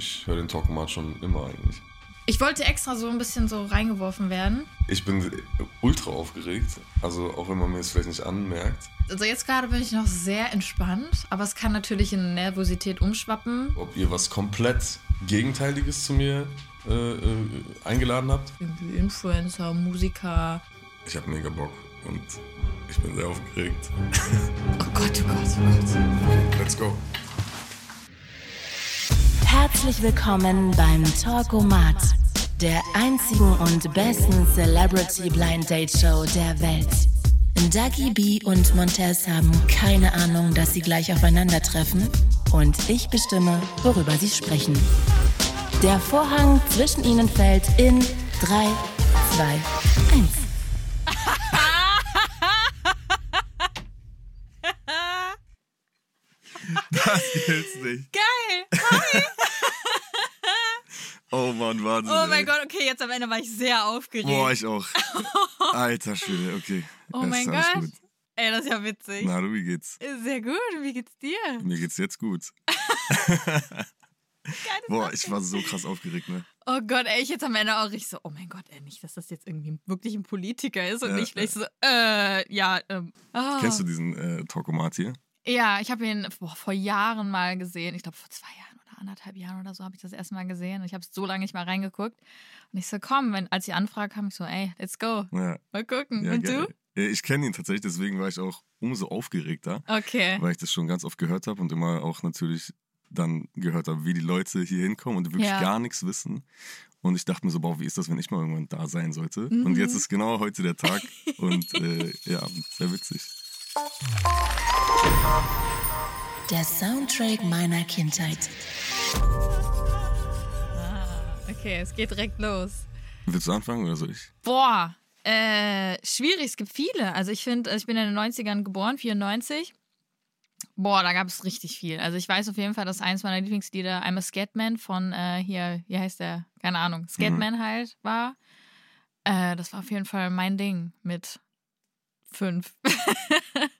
ich höre den Talkomat schon immer eigentlich. Ich wollte extra so ein bisschen so reingeworfen werden. Ich bin ultra aufgeregt, also auch wenn man mir es vielleicht nicht anmerkt. Also jetzt gerade bin ich noch sehr entspannt, aber es kann natürlich in Nervosität umschwappen. Ob ihr was komplett Gegenteiliges zu mir äh, äh, eingeladen habt? Irgendwie Influencer, Musiker. Ich habe mega Bock und ich bin sehr aufgeregt. Oh Gott, oh Gott, oh Gott. Okay, let's go. Herzlich willkommen beim Talkomat, der einzigen und besten Celebrity Blind Date Show der Welt. Dagi B und Montez haben keine Ahnung, dass sie gleich aufeinandertreffen und ich bestimme, worüber sie sprechen. Der Vorhang zwischen ihnen fällt in 3, 2, 1. Das gilt's nicht. Geil! Hi! Oh Mann, Wahnsinn. Oh mein ey. Gott, okay, jetzt am Ende war ich sehr aufgeregt. Boah, ich auch. Alter Schwede, okay. oh mein Gott. Gut. Ey, das ist ja witzig. Na, du, wie geht's? Sehr gut, wie geht's dir? Mir geht's jetzt gut. Boah, ich war so krass aufgeregt, ne? Oh Gott, ey, ich jetzt am Ende auch richtig so, oh mein Gott, ey, nicht, dass das jetzt irgendwie wirklich ein Politiker ist und Ja, nicht vielleicht so, äh, ja, ähm. ah. Kennst du diesen äh, Talkomat hier? Ja, ich habe ihn boah, vor Jahren mal gesehen. Ich glaube, vor zwei Jahren anderthalb Jahren oder so habe ich das erste Mal gesehen. Und ich habe so lange nicht mal reingeguckt. Und ich so, komm, wenn, als die Anfrage kam, ich so, ey, let's go. Ja. Mal gucken. ja und geil. du? Ich kenne ihn tatsächlich, deswegen war ich auch umso aufgeregter, Okay. weil ich das schon ganz oft gehört habe und immer auch natürlich dann gehört habe, wie die Leute hier hinkommen und wirklich Ja. gar nichts wissen. Und ich dachte mir so, boah, wie ist das, wenn ich mal irgendwann da sein sollte? Mhm. Und jetzt ist genau heute der Tag und äh, ja, sehr witzig. Der Soundtrack meiner Kindheit. Okay, es geht direkt los. Willst du anfangen oder soll ich? Boah, äh, schwierig, es gibt viele. Also ich finde, ich bin in den 90ern geboren, 94. Boah, da gab es richtig viel. Also ich weiß auf jeden Fall, dass eins meiner Lieblingslieder I'm a Scatman von äh, hier, wie heißt der? Keine Ahnung, Scatman halt war. Äh, das war auf jeden Fall mein Ding mit fünf.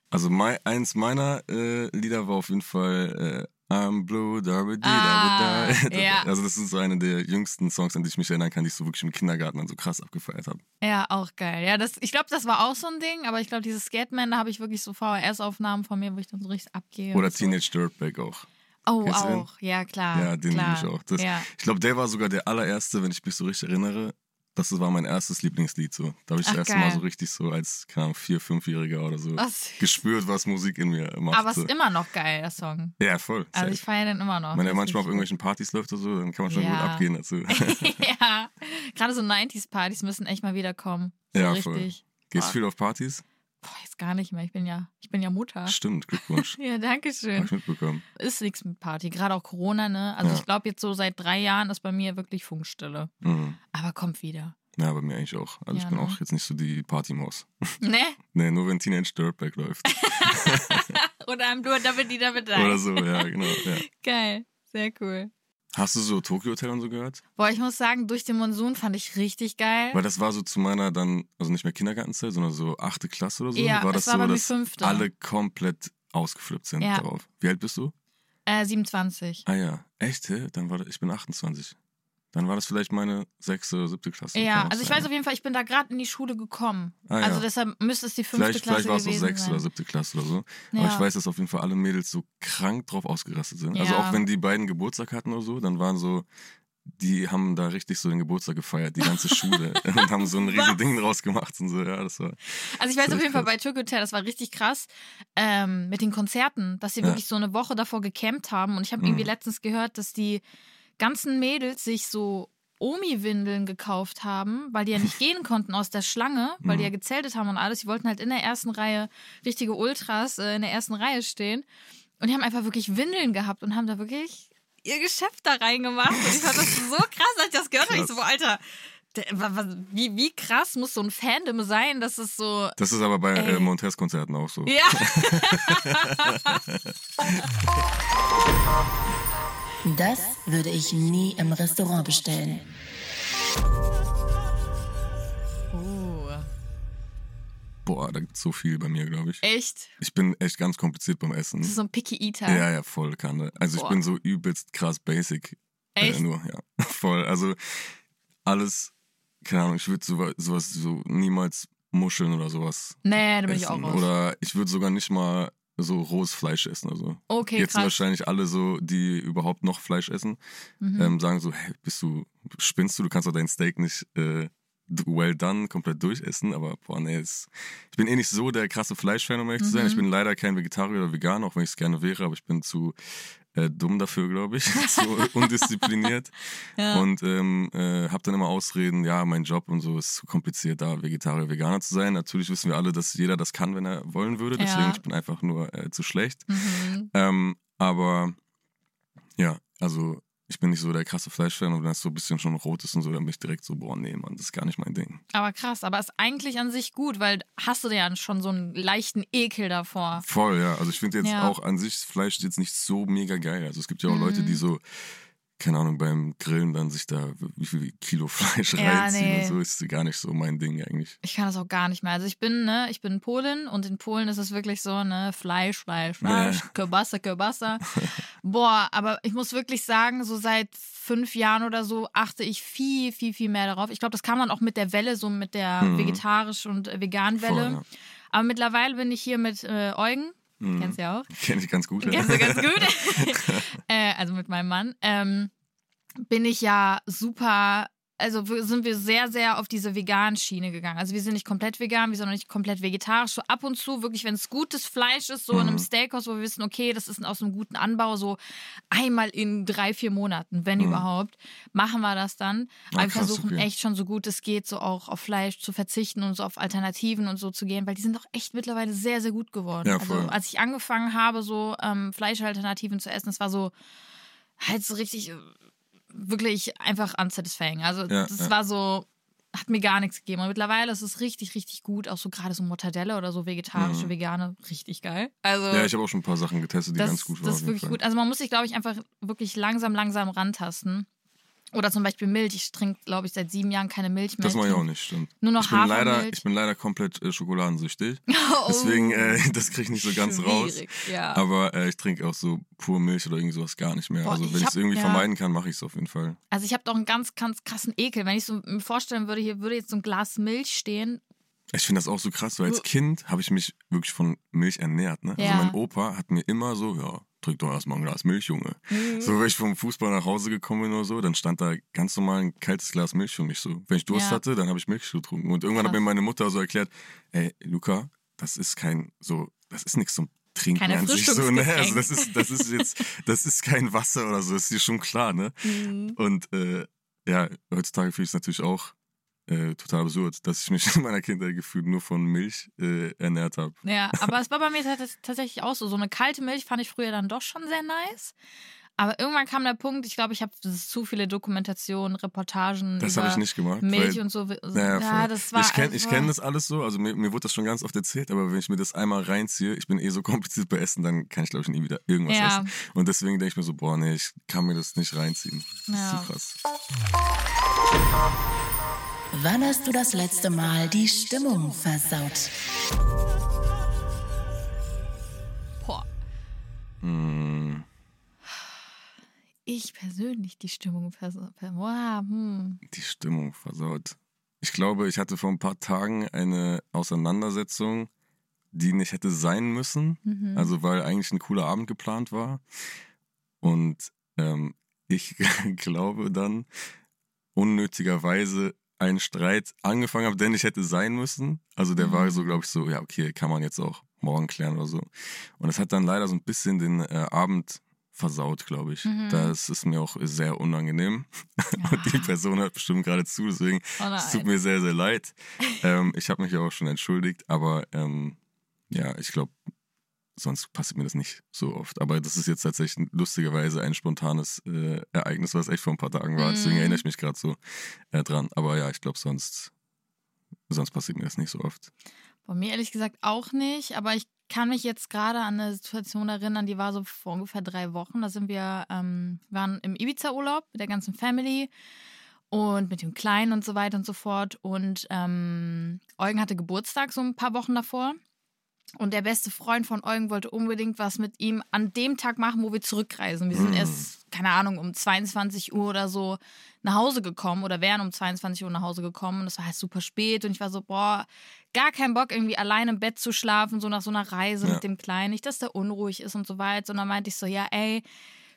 Also mei eins meiner äh, Lieder war auf jeden Fall äh, I'm Blue, da da Ah, da ja. Also das ist so eine der jüngsten Songs, an die ich mich erinnern kann, die ich so wirklich im Kindergarten dann so krass abgefeiert habe. ja, auch geil. Ja, das, ich glaube, das war auch so ein Ding, aber ich glaube, dieses Scatman, da habe ich wirklich so VHS-Aufnahmen von mir, wo ich dann so richtig abgehe. Oder und so. Teenage Dirtbag auch. Oh, Kennst auch. Ja, klar. Ja, den liebe klar. ich auch. Das, ja. Ich glaube, der war sogar der allererste, wenn ich mich so richtig erinnere. Das war mein erstes Lieblingslied. So. Da habe ich Ach, das erste geil. Mal so richtig so als, keine Ahnung, Vier-, Fünfjähriger oder so süß. gespürt, was Musik in mir macht. Aber es so. ist immer noch geil, der Song. Ja, voll. Also safe. ich feiere den immer noch. Wenn er manchmal auf irgendwelchen Partys läuft oder so, dann kann man schon Ja. gut abgehen dazu. ja, gerade so 90s-Partys müssen echt mal wieder kommen. So Ja, voll. richtig. Gehst Boah. viel auf Partys? Gar nicht mehr. Ich bin ja, ich bin ja Mutter. Stimmt, Glückwunsch. Ja, danke Hab schön. ich mitbekommen. Ist nichts mit Party. Gerade auch Corona, ne? Also Ja. ich glaube jetzt so seit drei Jahren ist bei mir wirklich Funkstille. Mhm. Aber kommt wieder. Ja, bei mir eigentlich auch. Also Ja, ich bin ne? auch jetzt nicht so die Partymaus. Ne? nee, nur wenn Teenage Dirtbag läuft. Oder am Blur, die, da wird Oder so, ja, genau. Ja. Geil. Sehr cool. Hast du so Tokyo Hotel und so gehört? Boah, ich muss sagen, durch den Monsun fand ich richtig geil. Weil das war so zu meiner dann, also nicht mehr Kindergartenzeit, sondern so achte Klasse oder so. Ja, war das war so, dass fünfte. alle komplett ausgeflippt sind Ja. darauf. Wie alt bist du? Äh, 27. Ah ja, echt? Dann war das, ich bin 28. Dann war das vielleicht meine sechste oder siebte Klasse. Ja, also ich sein. weiß auf jeden Fall, ich bin da gerade in die Schule gekommen. Ah, ja. Also deshalb müsste es die fünfte Vielleicht, Klasse vielleicht war es so gewesen sechste sein. oder siebte Klasse oder so. Ja. Aber ich weiß, dass auf jeden Fall alle Mädels so krank drauf ausgerastet sind. Also Ja. auch wenn die beiden Geburtstag hatten oder so, dann waren so, die haben da richtig so den Geburtstag gefeiert, die ganze Schule. und haben so ein riesen? Ding draus gemacht und so. Ja, das war. Also ich weiß auf jeden Fall krass. bei Tokyo Hotel, das war richtig krass ähm, mit den Konzerten, dass sie wirklich so eine Woche davor gecampt haben. Und ich habe irgendwie Mhm. letztens gehört, dass die ganzen Mädels sich so Omi-Windeln gekauft haben, weil die ja nicht gehen konnten aus der Schlange, weil Mhm. die ja gezeltet haben und alles. Die wollten halt in der ersten Reihe richtige Ultras äh, in der ersten Reihe stehen. Und die haben einfach wirklich Windeln gehabt und haben da wirklich ihr Geschäft da reingemacht. Und ich fand das so krass, als ich das gehört habe. Ich so, Alter, wie, wie krass muss so ein Fandom sein, dass es so. Das ist aber bei äh, Montes-Konzerten auch so. Ja. Das würde ich nie im Restaurant bestellen. Oh, Boah, da gibt's so viel bei mir, glaube ich. echt? Ich bin echt ganz kompliziert beim Essen. Das ist so ein Picky Eater. Ja, ja, voll Kanne. Also ich Boah. bin so übelst krass basic Echt? Äh, nur, ja. Voll. Also alles, keine Ahnung, ich würde sowas, sowas so niemals Muscheln oder sowas Nee, da bin ich auch essen. raus. Oder ich würde sogar nicht mal so rohes Fleisch essen. Also okay, jetzt krass. wahrscheinlich alle so, die überhaupt noch Fleisch essen, Mhm. ähm, sagen so, hey, bist du, spinnst du, du kannst doch dein Steak nicht äh, well done komplett durchessen, aber boah, nee, es, ich bin eh nicht so der krasse Fleischfan, um ehrlich zu sein. Mhm. Ich bin leider kein Vegetarier oder Veganer, auch wenn ich es gerne wäre, aber ich bin zu äh, dumm dafür, glaube ich, zu undiszipliniert ja. und ähm, äh, habe dann immer Ausreden, ja, mein Job und so ist zu kompliziert, da Vegetarier, Veganer zu sein. Natürlich wissen wir alle, dass jeder das kann, wenn er wollen würde, deswegen Ja. ich bin einfach nur äh, zu schlecht. mhm. Ähm, aber ja, also ich bin nicht so der krasse Fleischfan und wenn es so ein bisschen schon rot ist und so, dann bin ich direkt so, boah, nee, Mann, das ist gar nicht mein Ding. Aber krass, aber ist eigentlich an sich gut, weil hast du ja schon so einen leichten Ekel davor. Voll, ja. Also ich finde jetzt Ja. auch an sich Fleisch jetzt nicht so mega geil. Also es gibt ja auch Mhm. Leute, die so, keine Ahnung, beim Grillen dann sich da wie viel Kilo Fleisch Ja, reinziehen nee. und so ist gar nicht so mein Ding eigentlich. Ich kann das auch gar nicht mehr. Also ich bin, ne, ich bin Polin und in Polen ist es wirklich so, ne, Fleisch, Fleisch, Fleisch, Ja. Kielbasa, Kielbasa. Boah, aber ich muss wirklich sagen, so seit fünf Jahren oder so achte ich viel, viel, viel mehr darauf. Ich glaube, das kam dann auch mit der Welle, so mit der Mhm. vegetarisch und äh, vegan Voll, Welle. ja. Aber mittlerweile bin ich hier mit äh, Eugen, Mhm. kennst du ja auch. Kenn ich ganz gut. Kennst du ganz gut. äh, also mit meinem Mann. Ähm, bin ich ja super, also sind wir sehr, sehr auf diese veganen Schiene gegangen. Also wir sind nicht komplett vegan, wir sind auch nicht komplett vegetarisch. So ab und zu, wirklich, wenn es gutes Fleisch ist, so in einem Mhm. Steakhouse, wo wir wissen, okay, das ist aus einem guten Anbau, so einmal in drei, vier Monaten, wenn Mhm. überhaupt, machen wir das dann. Ah, Aber wir versuchen okay. echt schon so gut es geht, so auch auf Fleisch zu verzichten und so auf Alternativen und so zu gehen, weil die sind doch echt mittlerweile sehr, sehr gut geworden. Ja, also voll. als ich angefangen habe, so ähm, Fleischalternativen zu essen, das war so halt so richtig, äh, wirklich einfach unsatisfying. Also Ja, das ja. war so, hat mir gar nichts gegeben. Und mittlerweile ist es richtig, richtig gut. Auch so gerade so Mortadella oder so vegetarische, Mhm. vegane, richtig geil. Also Ja, ich habe auch schon ein paar Sachen getestet, die das, ganz gut waren. das ist wirklich Fall. gut. Also man muss sich, glaube ich, einfach wirklich langsam, langsam rantasten. Oder zum Beispiel Milch. Ich trinke, glaube ich, seit sieben Jahren keine Milch mehr. Das mache ich auch trinke nicht, stimmt. Nur noch ich, bin leider, ich bin leider komplett äh, schokoladensüchtig. Oh, Deswegen, äh, das kriege ich nicht so ganz raus. schwierig, Ja. Aber äh, ich trinke auch so pur Milch oder irgendwie sowas gar nicht mehr. Boah, also wenn ich es irgendwie ja. vermeiden kann, mache ich es auf jeden Fall. Also ich habe doch einen ganz, ganz krassen Ekel. Wenn ich so mir vorstellen würde, hier würde jetzt so ein Glas Milch stehen. Ich finde das auch so krass, weil als Kind habe ich mich wirklich von Milch ernährt. Ne? Ja. Also mein Opa hat mir immer so, ja, trink doch erstmal ein Glas Milch, Junge. Mhm. So, wenn ich vom Fußball nach Hause gekommen bin oder so, dann stand da ganz normal ein kaltes Glas Milch für mich so. Wenn ich Durst Ja. hatte, dann habe ich Milch getrunken. Und irgendwann hat Krass. mir meine Mutter so erklärt, ey, Luca, das ist kein so, das ist nichts zum Trinken Keine an sich so, ne? Also das ist, das ist jetzt, das ist kein Wasser oder so, ist dir schon klar, ne? Mhm. Und äh, ja, heutzutage finde ich es natürlich auch äh, total absurd, dass ich mich in meiner Kindheit gefühlt nur von Milch äh, ernährt habe. Ja, aber es war bei mir tats- tatsächlich auch so. So eine kalte Milch fand ich früher dann doch schon sehr nice. Aber irgendwann kam der Punkt, ich glaube, ich habe zu viele Dokumentationen, Reportagen Das habe ich nicht gemacht. Milch weil, und so. naja, ja, das war. ich kenne also, kenn das alles so, also mir, mir wurde das schon ganz oft erzählt, aber wenn ich mir das einmal reinziehe, ich bin eh so kompliziert bei Essen, dann kann ich glaube ich nie wieder irgendwas Ja. essen. Und deswegen denke ich mir so, boah, nee, ich kann mir das nicht reinziehen. Das Ja. ist zu krass. Wann hast du das letzte Mal die Stimmung versaut? Boah, Hm, ich persönlich die Stimmung vers ver wow, hm. die Stimmung versaut. Ich glaube, ich hatte vor ein paar Tagen eine Auseinandersetzung, die nicht hätte sein müssen. Mhm. Also weil eigentlich ein cooler Abend geplant war. Und ähm, ich glaube dann unnötigerweise einen Streit angefangen habe, der nicht hätte sein müssen. Also der war Mhm. so, glaube ich, so, ja, okay, kann man jetzt auch morgen klären oder so. Und es hat dann leider so ein bisschen den äh, Abend versaut, glaube ich. Mhm. Das ist mir auch sehr unangenehm. Und die Person hört bestimmt gerade zu, deswegen Oh es tut mir sehr, sehr leid. ähm, ich habe mich ja auch schon entschuldigt, aber ähm, ja, ich glaube, sonst passiert mir das nicht so oft. Aber das ist jetzt tatsächlich lustigerweise ein spontanes äh, Ereignis, was echt vor ein paar Tagen war. Deswegen Mhm. erinnere ich mich gerade so äh, dran. Aber ja, ich glaube, sonst, sonst passiert mir das nicht so oft. Bei mir ehrlich gesagt auch nicht, aber ich kann mich jetzt gerade an eine Situation erinnern, die war so vor ungefähr drei Wochen. Da sind wir, ähm, waren im Ibiza-Urlaub mit der ganzen Family und mit dem Kleinen und so weiter und so fort. Und ähm, Eugen hatte Geburtstag so ein paar Wochen davor. Und der beste Freund von Eugen wollte unbedingt was mit ihm an dem Tag machen, wo wir zurückreisen. Wir sind Mm. erst, keine Ahnung, um 22 Uhr oder so nach Hause gekommen oder wären um 22 Uhr nach Hause gekommen. Und es war halt super spät. Und ich war so, boah, gar keinen Bock, irgendwie allein im Bett zu schlafen, so nach so einer Reise Ja. mit dem Kleinen. Nicht, dass der unruhig ist und so weiter. Sondern meinte ich so, ja, ey,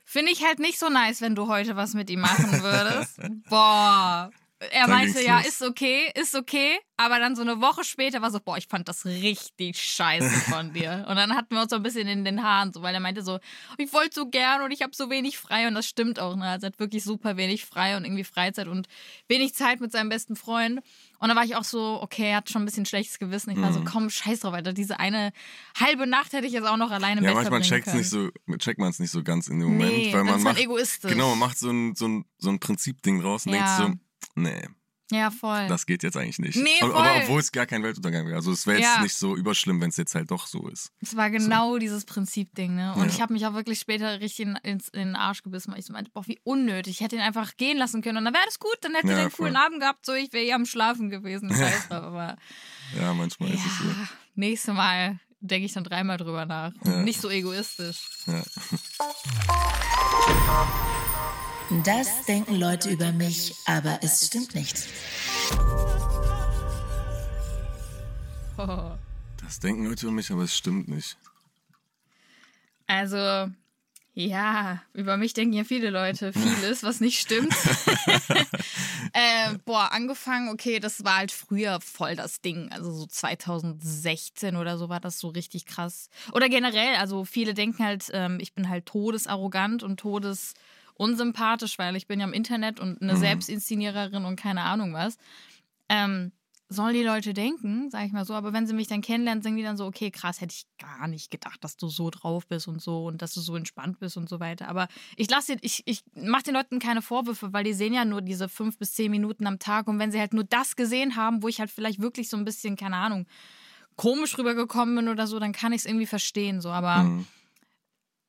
finde ich halt nicht so nice, wenn du heute was mit ihm machen würdest. boah. Er Dann meinte, ja, los. ist okay, ist okay. Aber dann so eine Woche später war so, boah, ich fand das richtig scheiße von dir. Und dann hatten wir uns so ein bisschen in den Haaren, so, weil er meinte so, ich wollte so gern und ich habe so wenig frei. Und das stimmt auch, ne? Also er hat wirklich super wenig frei und irgendwie Freizeit und wenig Zeit mit seinem besten Freund. Und dann war ich auch so, okay, er hat schon ein bisschen schlechtes Gewissen. Ich war Mhm. so, komm, scheiß drauf, Alter. Diese eine halbe Nacht hätte ich jetzt auch noch alleine im Ja, manchmal verbringen checkt's können. nicht so, checkt man es nicht so ganz in dem Moment, Nee, weil dann man ist man macht, egoistisch. genau, man macht so ein, so ein, so ein Prinzipding draus und Ja. denkt so, nee, Ja, voll. das geht jetzt eigentlich nicht. Nee, aber, voll. aber obwohl es gar kein Weltuntergang wäre. Also es wäre jetzt Ja. nicht so überschlimm, wenn es jetzt halt doch so ist. Es war genau dieses Prinzipding, ne? Und Ja. ich habe mich auch wirklich später richtig in, ins, in den Arsch gebissen, weil ich so meinte, boah, wie unnötig. Ich hätte ihn einfach gehen lassen können und dann wäre das gut, dann hätte Ja, er einen coolen voll. Abend gehabt, so ich wäre eh am Schlafen gewesen. Scheiß drauf, aber Ja, manchmal ist es so. ja, nächstes Mal denke ich dann dreimal drüber nach. Ja. Nicht so egoistisch. Ja. Das denken Leute über mich, aber es stimmt nicht. Das denken Leute über mich, aber es stimmt nicht. Also, ja, über mich denken ja viele Leute vieles, was nicht stimmt. äh, boah, angefangen, okay, das war halt früher voll das Ding. Also so 2016 oder so war das so richtig krass. Oder generell, also viele denken halt, ähm, ich bin halt todesarrogant und todesunsympathisch, weil ich bin ja im Internet und eine Mhm. Selbstinszeniererin und keine Ahnung was. Ähm, sollen die Leute denken, sag ich mal so, aber wenn sie mich dann kennenlernen, sagen die dann so, okay, krass, hätte ich gar nicht gedacht, dass du so drauf bist und so und dass du so entspannt bist und so weiter. Aber ich lasse, ich, ich mache den Leuten keine Vorwürfe, weil die sehen ja nur diese fünf bis zehn Minuten am Tag und wenn sie halt nur das gesehen haben, wo ich halt vielleicht wirklich so ein bisschen, keine Ahnung, komisch rübergekommen bin oder so, dann kann ich es irgendwie verstehen, so, aber Mhm.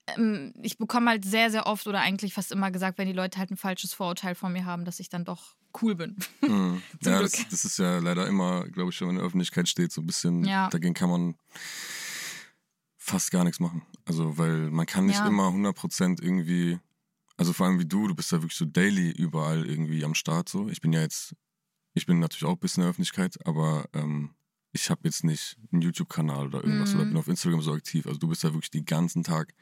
Ähm, ich bekomme halt sehr, sehr oft oder eigentlich fast immer gesagt, wenn die Leute halt ein falsches Vorurteil von mir haben, dass ich dann doch cool bin. Mhm. Ja, das, das ist ja leider immer, glaube ich, wenn man in der Öffentlichkeit steht, so ein bisschen, Ja. dagegen kann man fast gar nichts machen. Also, weil man kann nicht Ja. immer 100% irgendwie, also vor allem wie du, du bist ja wirklich so daily überall irgendwie am Start so. Ich bin ja jetzt, ich bin natürlich auch ein bisschen in der Öffentlichkeit, aber ähm, ich habe jetzt nicht einen YouTube-Kanal oder irgendwas Mhm. oder bin auf Instagram so aktiv. Also du bist ja wirklich den ganzen Tag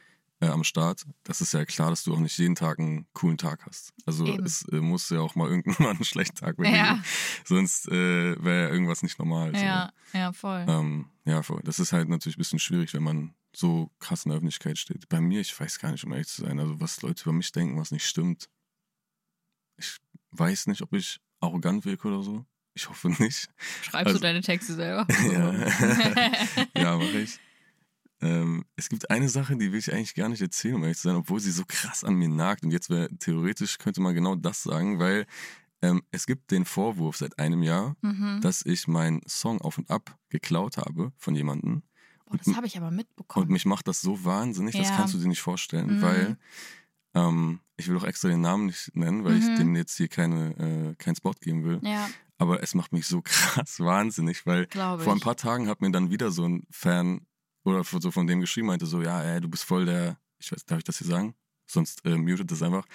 äh, am Start. Das ist ja klar, dass du auch nicht jeden Tag einen coolen Tag hast. Also Eben. es äh, muss ja auch mal irgendwann mal einen schlechten Tag dir Ja. Sonst äh, wäre ja irgendwas nicht normal. So. Ja, ja, voll. Ähm, ja, voll. Das ist halt natürlich ein bisschen schwierig, wenn man so krass in der Öffentlichkeit steht. Bei mir, ich weiß gar nicht, um ehrlich zu sein, also was Leute über mich denken, was nicht stimmt. Ich weiß nicht, ob ich arrogant wirke oder so. Ich hoffe nicht. Schreibst also- du deine Texte selber? Ja, ja mache ich. Ähm, es gibt eine Sache, die will ich eigentlich gar nicht erzählen, um ehrlich zu sein, obwohl sie so krass an mir nagt. Und jetzt wäre theoretisch könnte man genau das sagen, weil ähm, es gibt den Vorwurf seit einem Jahr, mhm. dass ich meinen Song auf und ab geklaut habe von jemandem. Boah, das habe ich aber Und mitbekommen. mich macht das so wahnsinnig, das Ja. kannst du dir nicht vorstellen, Mhm. weil ähm, ich will auch extra den Namen nicht nennen, weil ich Mhm. dem jetzt hier keine, äh, keinen Spot geben will. ja, Aber es macht mich so krass wahnsinnig, weil vor ein ich. paar Tagen hat mir dann wieder so ein Fan oder so von dem geschrieben, meinte so, ja, ey, du bist voll der, ich weiß, darf ich das hier sagen? Sonst äh, mutet das einfach.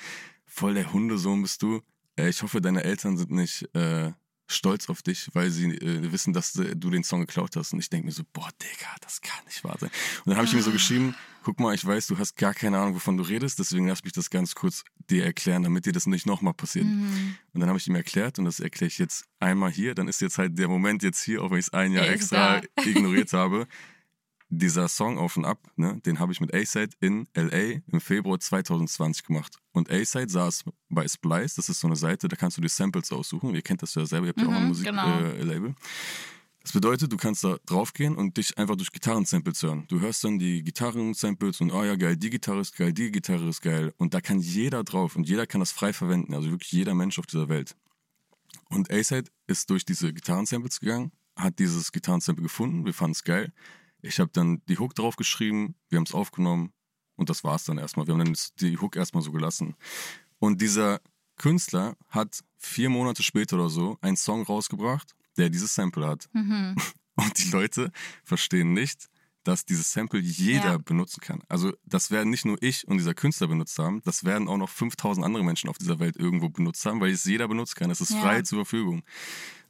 Voll der Hundesohn bist du. Äh, ich hoffe, deine Eltern sind nicht äh, stolz auf dich, weil sie äh, wissen, dass äh, du den Song geklaut hast. Und ich denke mir so, boah, Digga, das kann nicht wahr sein. Und dann habe ich mir so geschrieben, guck mal, ich weiß, du hast gar keine Ahnung, wovon du redest, deswegen lass mich das ganz kurz dir erklären, damit dir das nicht nochmal passiert. Mhm. Und dann habe ich ihm erklärt und das erkläre ich jetzt einmal hier. Dann ist jetzt halt der Moment jetzt hier, auch wenn ich es ein Jahr extra ignoriert habe. Dieser Song Auf und Ab, ne, den habe ich mit A-Side in LA im Februar 2020 gemacht. Und A-Side saß bei Splice, das ist so eine Seite, da kannst du dir Samples aussuchen. Ihr kennt das ja selber, ihr habt ja auch ein Mhm, Musiklabel. genau. Äh, das bedeutet, du kannst da draufgehen und dich einfach durch Gitarrensamples hören. Du hörst dann die Gitarrensamples und, oh ja, geil, die Gitarre ist geil, die Gitarre ist geil. Und da kann jeder drauf und jeder kann das frei verwenden. Also wirklich jeder Mensch auf dieser Welt. Und A-Side ist durch diese Gitarrensamples gegangen, hat dieses Gitarrensample gefunden, wir fanden es geil. Ich habe dann die Hook draufgeschrieben, wir haben es aufgenommen und das war's dann erstmal. Wir haben dann die Hook erstmal so gelassen. Und dieser Künstler hat vier Monate später oder so einen Song rausgebracht, der dieses Sample hat. Mhm. Und die Leute verstehen nicht, dass dieses Sample jeder Ja. benutzen kann. Also das werden nicht nur ich und dieser Künstler benutzt haben, das werden auch noch 5000 andere Menschen auf dieser Welt irgendwo benutzt haben, weil es jeder benutzen kann. Es ist Ja. frei zur Verfügung.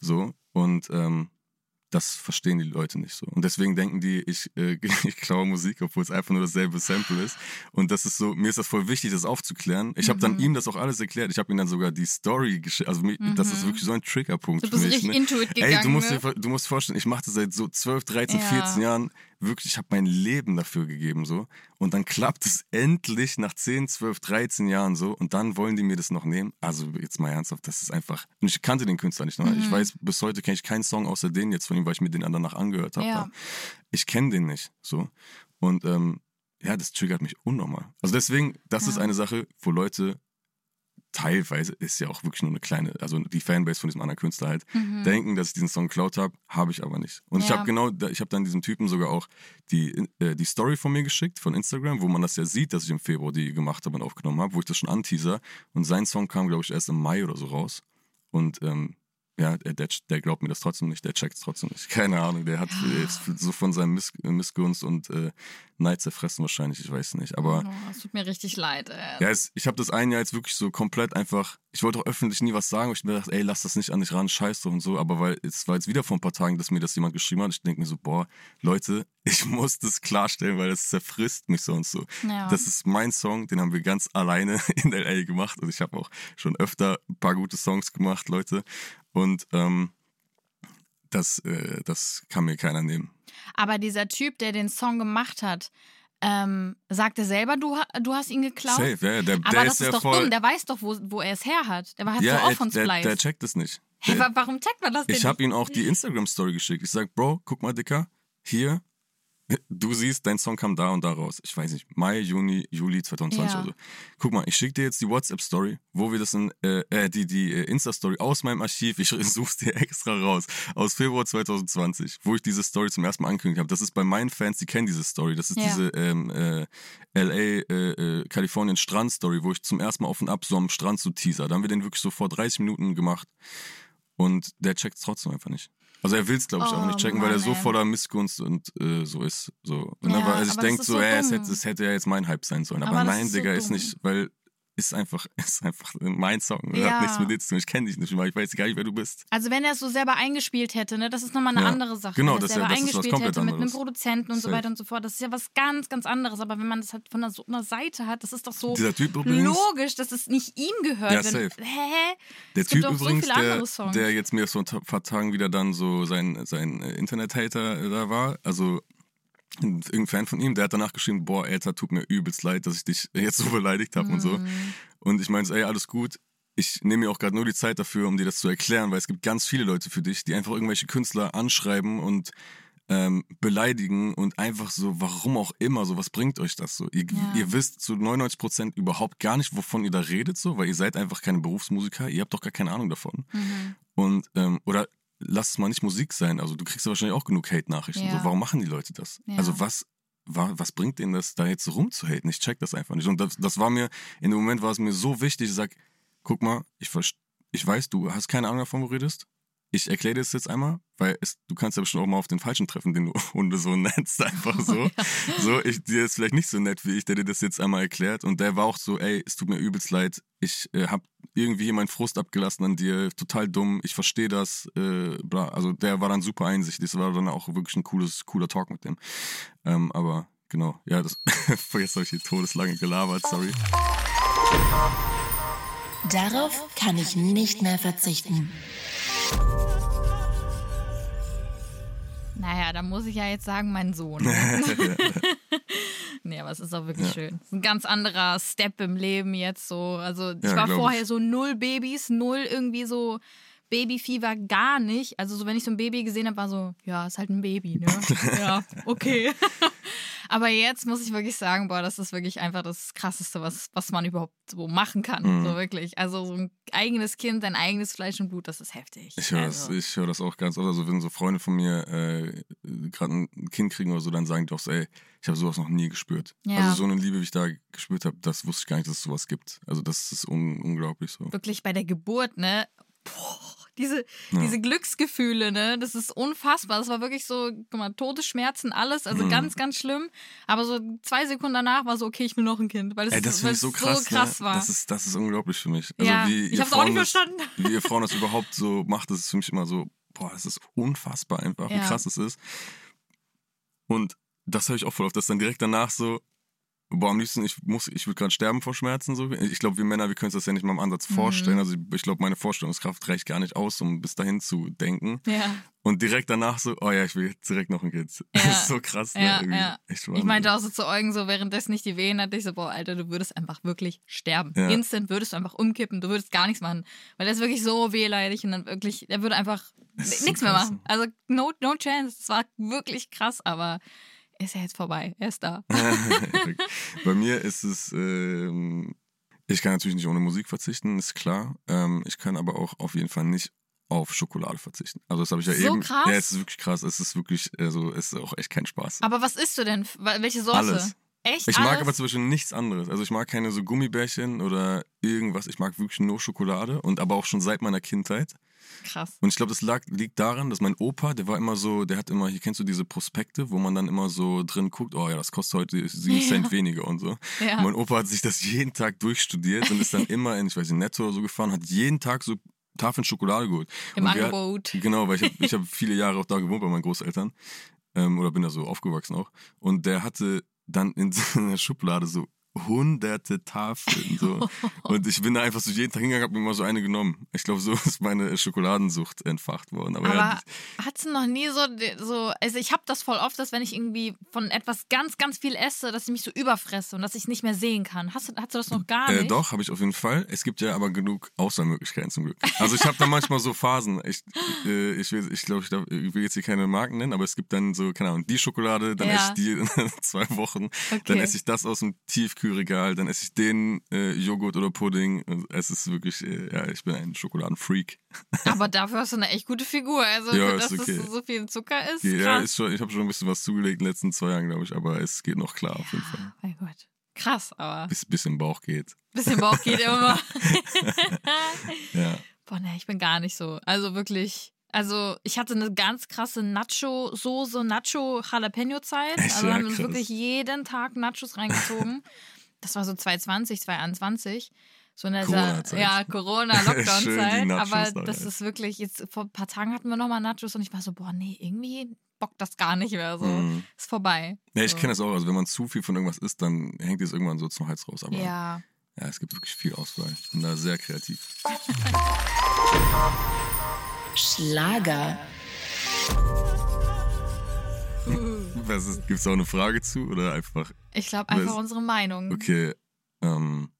So und ähm, das verstehen die Leute nicht so. Und deswegen denken die, ich, äh, ich klaue Musik, obwohl es einfach nur dasselbe Sample ist. Und das ist so, mir ist das voll wichtig, das aufzuklären. Ich habe dann Mhm. ihm das auch alles erklärt. Ich habe ihm dann sogar die Story geschickt. Also mich, das ist wirklich so ein Triggerpunkt Du für bist mich. richtig ne? into it gegangen. Ey, du musst, ne? dir, du musst vorstellen, ich mache das seit so 12, 13, Ja. 14 Jahren. Wirklich, ich habe mein Leben dafür gegeben so. Und dann klappt es endlich nach 10, 12, 13 Jahren so. Und dann wollen die mir das noch nehmen. Also jetzt mal ernsthaft, das ist einfach. Und ich kannte den Künstler nicht noch. Mhm. Ich weiß, bis heute kenne ich keinen Song außer den jetzt von ihm, weil ich mir den danach angehört habe. Ja. Ich kenne den nicht so. Und ähm, ja, das triggert mich unnormal. Also deswegen, das ist Ja. eine Sache, wo Leute teilweise ist ja auch wirklich nur eine kleine, also die Fanbase von diesem anderen Künstler halt, Mhm. denken, dass ich diesen Song geklaut habe, habe ich aber nicht. Und ich Ja. habe genau, ich habe dann diesem Typen sogar auch die, äh, die Story von mir geschickt, von Instagram, wo man das ja sieht, dass ich im Februar die gemacht habe und aufgenommen habe, wo ich das schon anteaser. Und sein Song kam, glaube ich, erst im Mai oder so raus. Und ähm, ja, der, der, der glaubt mir das trotzdem nicht, der checkt es trotzdem nicht. Keine Ahnung, der hat äh, ist so von seinem Miss, Missgunst und äh, Neid zerfressen wahrscheinlich, ich weiß nicht. Aber Oh, es tut mir richtig leid. Ey. ja, es, ich habe das ein Jahr jetzt wirklich so komplett einfach. Ich wollte auch öffentlich nie was sagen, weil ich mir dachte, ey, lass das nicht an dich ran, scheiß doch und so. Aber weil es war jetzt wieder vor ein paar Tagen, dass mir das jemand geschrieben hat. Ich denke mir so, boah, Leute, ich muss das klarstellen, weil das zerfrisst mich sonst so. Ja. Das ist mein Song, den haben wir ganz alleine in LA gemacht. Und ich habe auch schon öfter ein paar gute Songs gemacht, Leute. Und ähm, das, äh, das kann mir keiner nehmen. Aber dieser Typ, der den Song gemacht hat, ähm, sagte selber, du, du hast ihn geklaut. Safe, ja, der, Aber der das ist ist doch voll. dumm, der weiß doch, wo, wo er es her hat. Der war halt ja, so auch von der, Splice. der checkt es nicht. Der- wa- warum checkt man das denn Ich habe ihm auch die Instagram-Story geschickt. Ich sag, Bro, guck mal, Dicker, hier, du siehst, dein Song kam da und da raus. Ich weiß nicht, Mai, Juni, Juli 2020 Ja. oder so. Guck mal, ich schicke dir jetzt die WhatsApp-Story, wo wir das in, äh, äh die, die äh, Insta-Story aus meinem Archiv, ich such's dir extra raus, aus Februar 2020, wo ich diese Story zum ersten Mal angekündigt habe. Das ist bei meinen Fans, die kennen diese Story. Das ist Ja. diese ähm, äh, LA, äh, äh, Kalifornien Strand-Story, wo ich zum ersten Mal auf und ab so am Strand so teaser. Da haben wir den wirklich so vor 30 Minuten gemacht. Und der checkt trotzdem einfach nicht. Also er will es, glaube ich, auch Oh, nicht checken, weil er Mann, so voller Missgunst und äh, so ist. So. Und Ja, aber also ich aber das denke ist so, so ey, es hätte, es hätte ja jetzt mein Hype sein sollen. Aber, Aber nein, ist so Digga, ist dumm. nicht, weil ist einfach, ist einfach mein Song. und Ja. Hat nichts mit dir zu tun. Ich kenne dich nicht mal, ich weiß gar nicht, wer du bist. Also wenn er es so selber eingespielt hätte, ne, das ist nochmal eine Ja. andere Sache. Genau, wenn er das ist ja- selber das ist was eingespielt hätte mit einem. Produzenten und so Safe. weiter und so fort. Das ist ja was ganz, ganz anderes. Aber wenn man das halt von der, so einer Seite hat, das ist doch so logisch, dass es nicht ihm gehört. Ja, safe. Hä? der es gibt Typ so übrigens, viele der, der jetzt mir vor ein paar Tagen wieder dann so sein, sein Internet-Hater äh, da war, also irgendein Fan von ihm, der hat danach geschrieben, boah, Alter, tut mir übelst leid, dass ich dich jetzt so beleidigt habe und so. Mhm. Und ich meinte, ey, alles gut. Ich nehme mir auch gerade nur die Zeit dafür, um dir das zu erklären, weil es gibt ganz viele Leute für dich, die einfach irgendwelche Künstler anschreiben und ähm, beleidigen und einfach so, warum auch immer, so, was bringt euch das so? Ihr, Ja. ihr wisst zu 99 Prozent überhaupt gar nicht, wovon ihr da redet, so, weil ihr seid einfach keine Berufsmusiker, ihr habt doch gar keine Ahnung davon. Mhm. Und, ähm, oder lasst es mal nicht Musik sein, also du kriegst ja wahrscheinlich auch genug Hate-Nachrichten. Ja. So, warum machen die Leute das? Ja. Also was, wa- was bringt denen das, da jetzt so rumzuhaten? Ich check das einfach nicht. Und das, das war mir, in dem Moment war es mir so wichtig, ich sag, guck mal, ich, ich weiß, du hast keine Ahnung davon, wo du redest. Ich erkläre dir das jetzt einmal, weil es, du kannst ja bestimmt auch mal auf den Falschen treffen, den du Hunde so nennst, einfach so. So, ich, dir ist vielleicht nicht so nett wie ich, der dir das jetzt einmal erklärt. Und der war auch so, ey, es tut mir übelst leid. Ich äh, hab irgendwie hier meinen Frust abgelassen an dir, total dumm, ich verstehe das, äh, bla. Also der war dann super einsichtig, das war dann auch wirklich ein cooles, cooler Talk mit dem. Ähm, aber genau, ja, das, jetzt habe ich hier todeslange gelabert, sorry. Darauf kann ich nicht mehr verzichten. Naja, da muss ich ja jetzt sagen, mein Sohn. nee, aber es ist auch wirklich Ja. schön. Ein ganz anderer Step im Leben jetzt so. Also ich Ja, war vorher ich. so null Babys, null irgendwie so Babyfieber, gar nicht. Also so, wenn ich so ein Baby gesehen habe, war so, ja, ist halt ein Baby, ne? ja, okay. Aber jetzt muss ich wirklich sagen, boah, das ist wirklich einfach das Krasseste, was, was man überhaupt so machen kann. Mhm. So wirklich. Also so ein eigenes Kind, ein eigenes Fleisch und Blut, das ist heftig. Ich höre also. das, ich höre das auch ganz oft. Also wenn so Freunde von mir äh, gerade ein Kind kriegen oder so, dann sagen die auch so, ey, ich habe sowas noch nie gespürt. Ja. Also so eine Liebe, wie ich da gespürt habe, das wusste ich gar nicht, dass es sowas gibt. Also das ist un unglaublich so. wirklich bei der Geburt, ne? Boah, diese, Ja. diese Glücksgefühle, ne? Das ist unfassbar. Das war wirklich so, guck mal, Todesschmerzen, alles, also Mhm. ganz, ganz schlimm. Aber so zwei Sekunden danach war so, okay, ich will noch ein Kind, weil es Ey, das weil ich so es krass, so krass ne? war. Das ist, das ist unglaublich für mich. Also Ja, wie ich hab's auch nicht Frauen das- verstanden. Wie ihr Frauen das überhaupt so macht, das ist für mich immer so, boah, es ist unfassbar einfach, wie Ja. krass es ist. Und das höre ich auch voll auf, dass dann direkt danach so, boah, am liebsten, ich muss, ich würde gerade sterben vor Schmerzen. So. Ich glaube, wir Männer, wir können uns das ja nicht mal im Ansatz Mhm. vorstellen. Also ich glaube, meine Vorstellungskraft reicht gar nicht aus, um bis dahin zu denken. ja. Und direkt danach so, oh ja, ich will jetzt direkt noch ein Kind. Ja. Das ist so krass. Ne? Ja, ja. Ich meinte auch so zu Eugen, so währenddessen nicht die Wehen hatte, ich so, boah, Alter, du würdest einfach wirklich sterben. Instant würdest du einfach umkippen, du würdest gar nichts machen. Weil der ist wirklich so wehleidig und dann wirklich, der würde einfach ist so nichts mehr machen. Also no, no chance. Es war wirklich krass, aber ist ja jetzt vorbei. Er ist da. Bei mir ist es, ähm, ich kann natürlich nicht ohne Musik verzichten, ist klar. Ähm, ich kann aber auch auf jeden Fall nicht auf Schokolade verzichten. Also das habe ich ja So eben. krass? Ja, es ist wirklich krass. Es ist wirklich, also es ist auch echt kein Spaß. Aber was isst du denn? Welche Sorte? Alles. Echt? Ich Alles? mag aber zum Beispiel nichts anderes. Also ich mag keine so Gummibärchen oder irgendwas. Ich mag wirklich nur Schokolade und aber auch schon seit meiner Kindheit. Krass. Und ich glaube, das lag, liegt daran, dass mein Opa, der war immer so, der hat immer, hier kennst du diese Prospekte, wo man dann immer so drin guckt, oh ja, das kostet heute sieben Ja. Cent weniger und so. Ja. Und mein Opa hat sich das jeden Tag durchstudiert und ist dann immer in, ich weiß nicht, Netto oder so gefahren, hat jeden Tag so Tafeln Schokolade geholt. Im Und wir- Angebot. Genau, weil ich habe ich hab viele Jahre auch da gewohnt bei meinen Großeltern. Ähm, oder bin da so aufgewachsen auch. Und der hatte dann in seiner Schublade so hunderte Tafeln. So. Und ich bin da einfach so jeden Tag hingegangen, habe mir mal so eine genommen. Ich glaube, so ist meine Schokoladensucht entfacht worden. Aber, Aber ja, hat's noch nie so, so also ich habe das voll oft, dass wenn ich irgendwie von etwas ganz, ganz viel esse, dass ich mich so überfresse und dass ich nicht mehr sehen kann. Hast du, hast du das noch gar Äh, nicht? doch, habe ich auf jeden Fall. Es gibt ja aber genug Auswahlmöglichkeiten zum Glück. Also ich habe da manchmal so Phasen. Ich, äh, ich, will, ich glaube, ich, darf- ich will jetzt hier keine Marken nennen, aber es gibt dann so, keine Ahnung, die Schokolade, dann Ja. esse ich die in zwei Wochen, dann Okay. esse ich das aus dem Tiefkühlregal, dann esse ich den äh, Joghurt oder Pudding. Es ist wirklich, äh, ja, ich bin ein Schokoladenfreak. Aber dafür hast du eine echt gute Figur. Also, Ja, für ist das, okay. dass so viel Zucker ist. Ja, krass. ist schon, ich habe schon ein bisschen was zugelegt in den letzten zwei Jahren, glaube ich, aber es geht noch klar auf jeden Fall. Mein Gott. Krass, aber Bis, bis im Bauch geht. bisschen Bauch geht immer. Ja. Boah, ne, ich bin gar nicht so. Also wirklich. Also, ich hatte eine ganz krasse Nacho-Soße, Nacho-Jalapeno-Zeit. Also, Ja, haben uns wirklich jeden Tag Nachos reingezogen. Das war so 2020, 2021. So in dieser, Corona-Zeit. ja, Corona-Lockdown-Zeit. Aber da das ist wirklich, jetzt vor ein paar Tagen hatten wir nochmal Nachos und ich war so, boah, nee, irgendwie bockt das gar nicht mehr so. Mhm. Ist vorbei. Ja, ich so. kenne das auch. Also wenn man zu viel von irgendwas isst, dann hängt es irgendwann so zum Hals raus. Aber Ja. Ja, es gibt wirklich viel Auswahl. Ich bin da sehr kreativ. Schlager. Gibt's da auch eine Frage zu oder einfach, Ich glaube einfach Was? unsere Meinung. okay, ähm,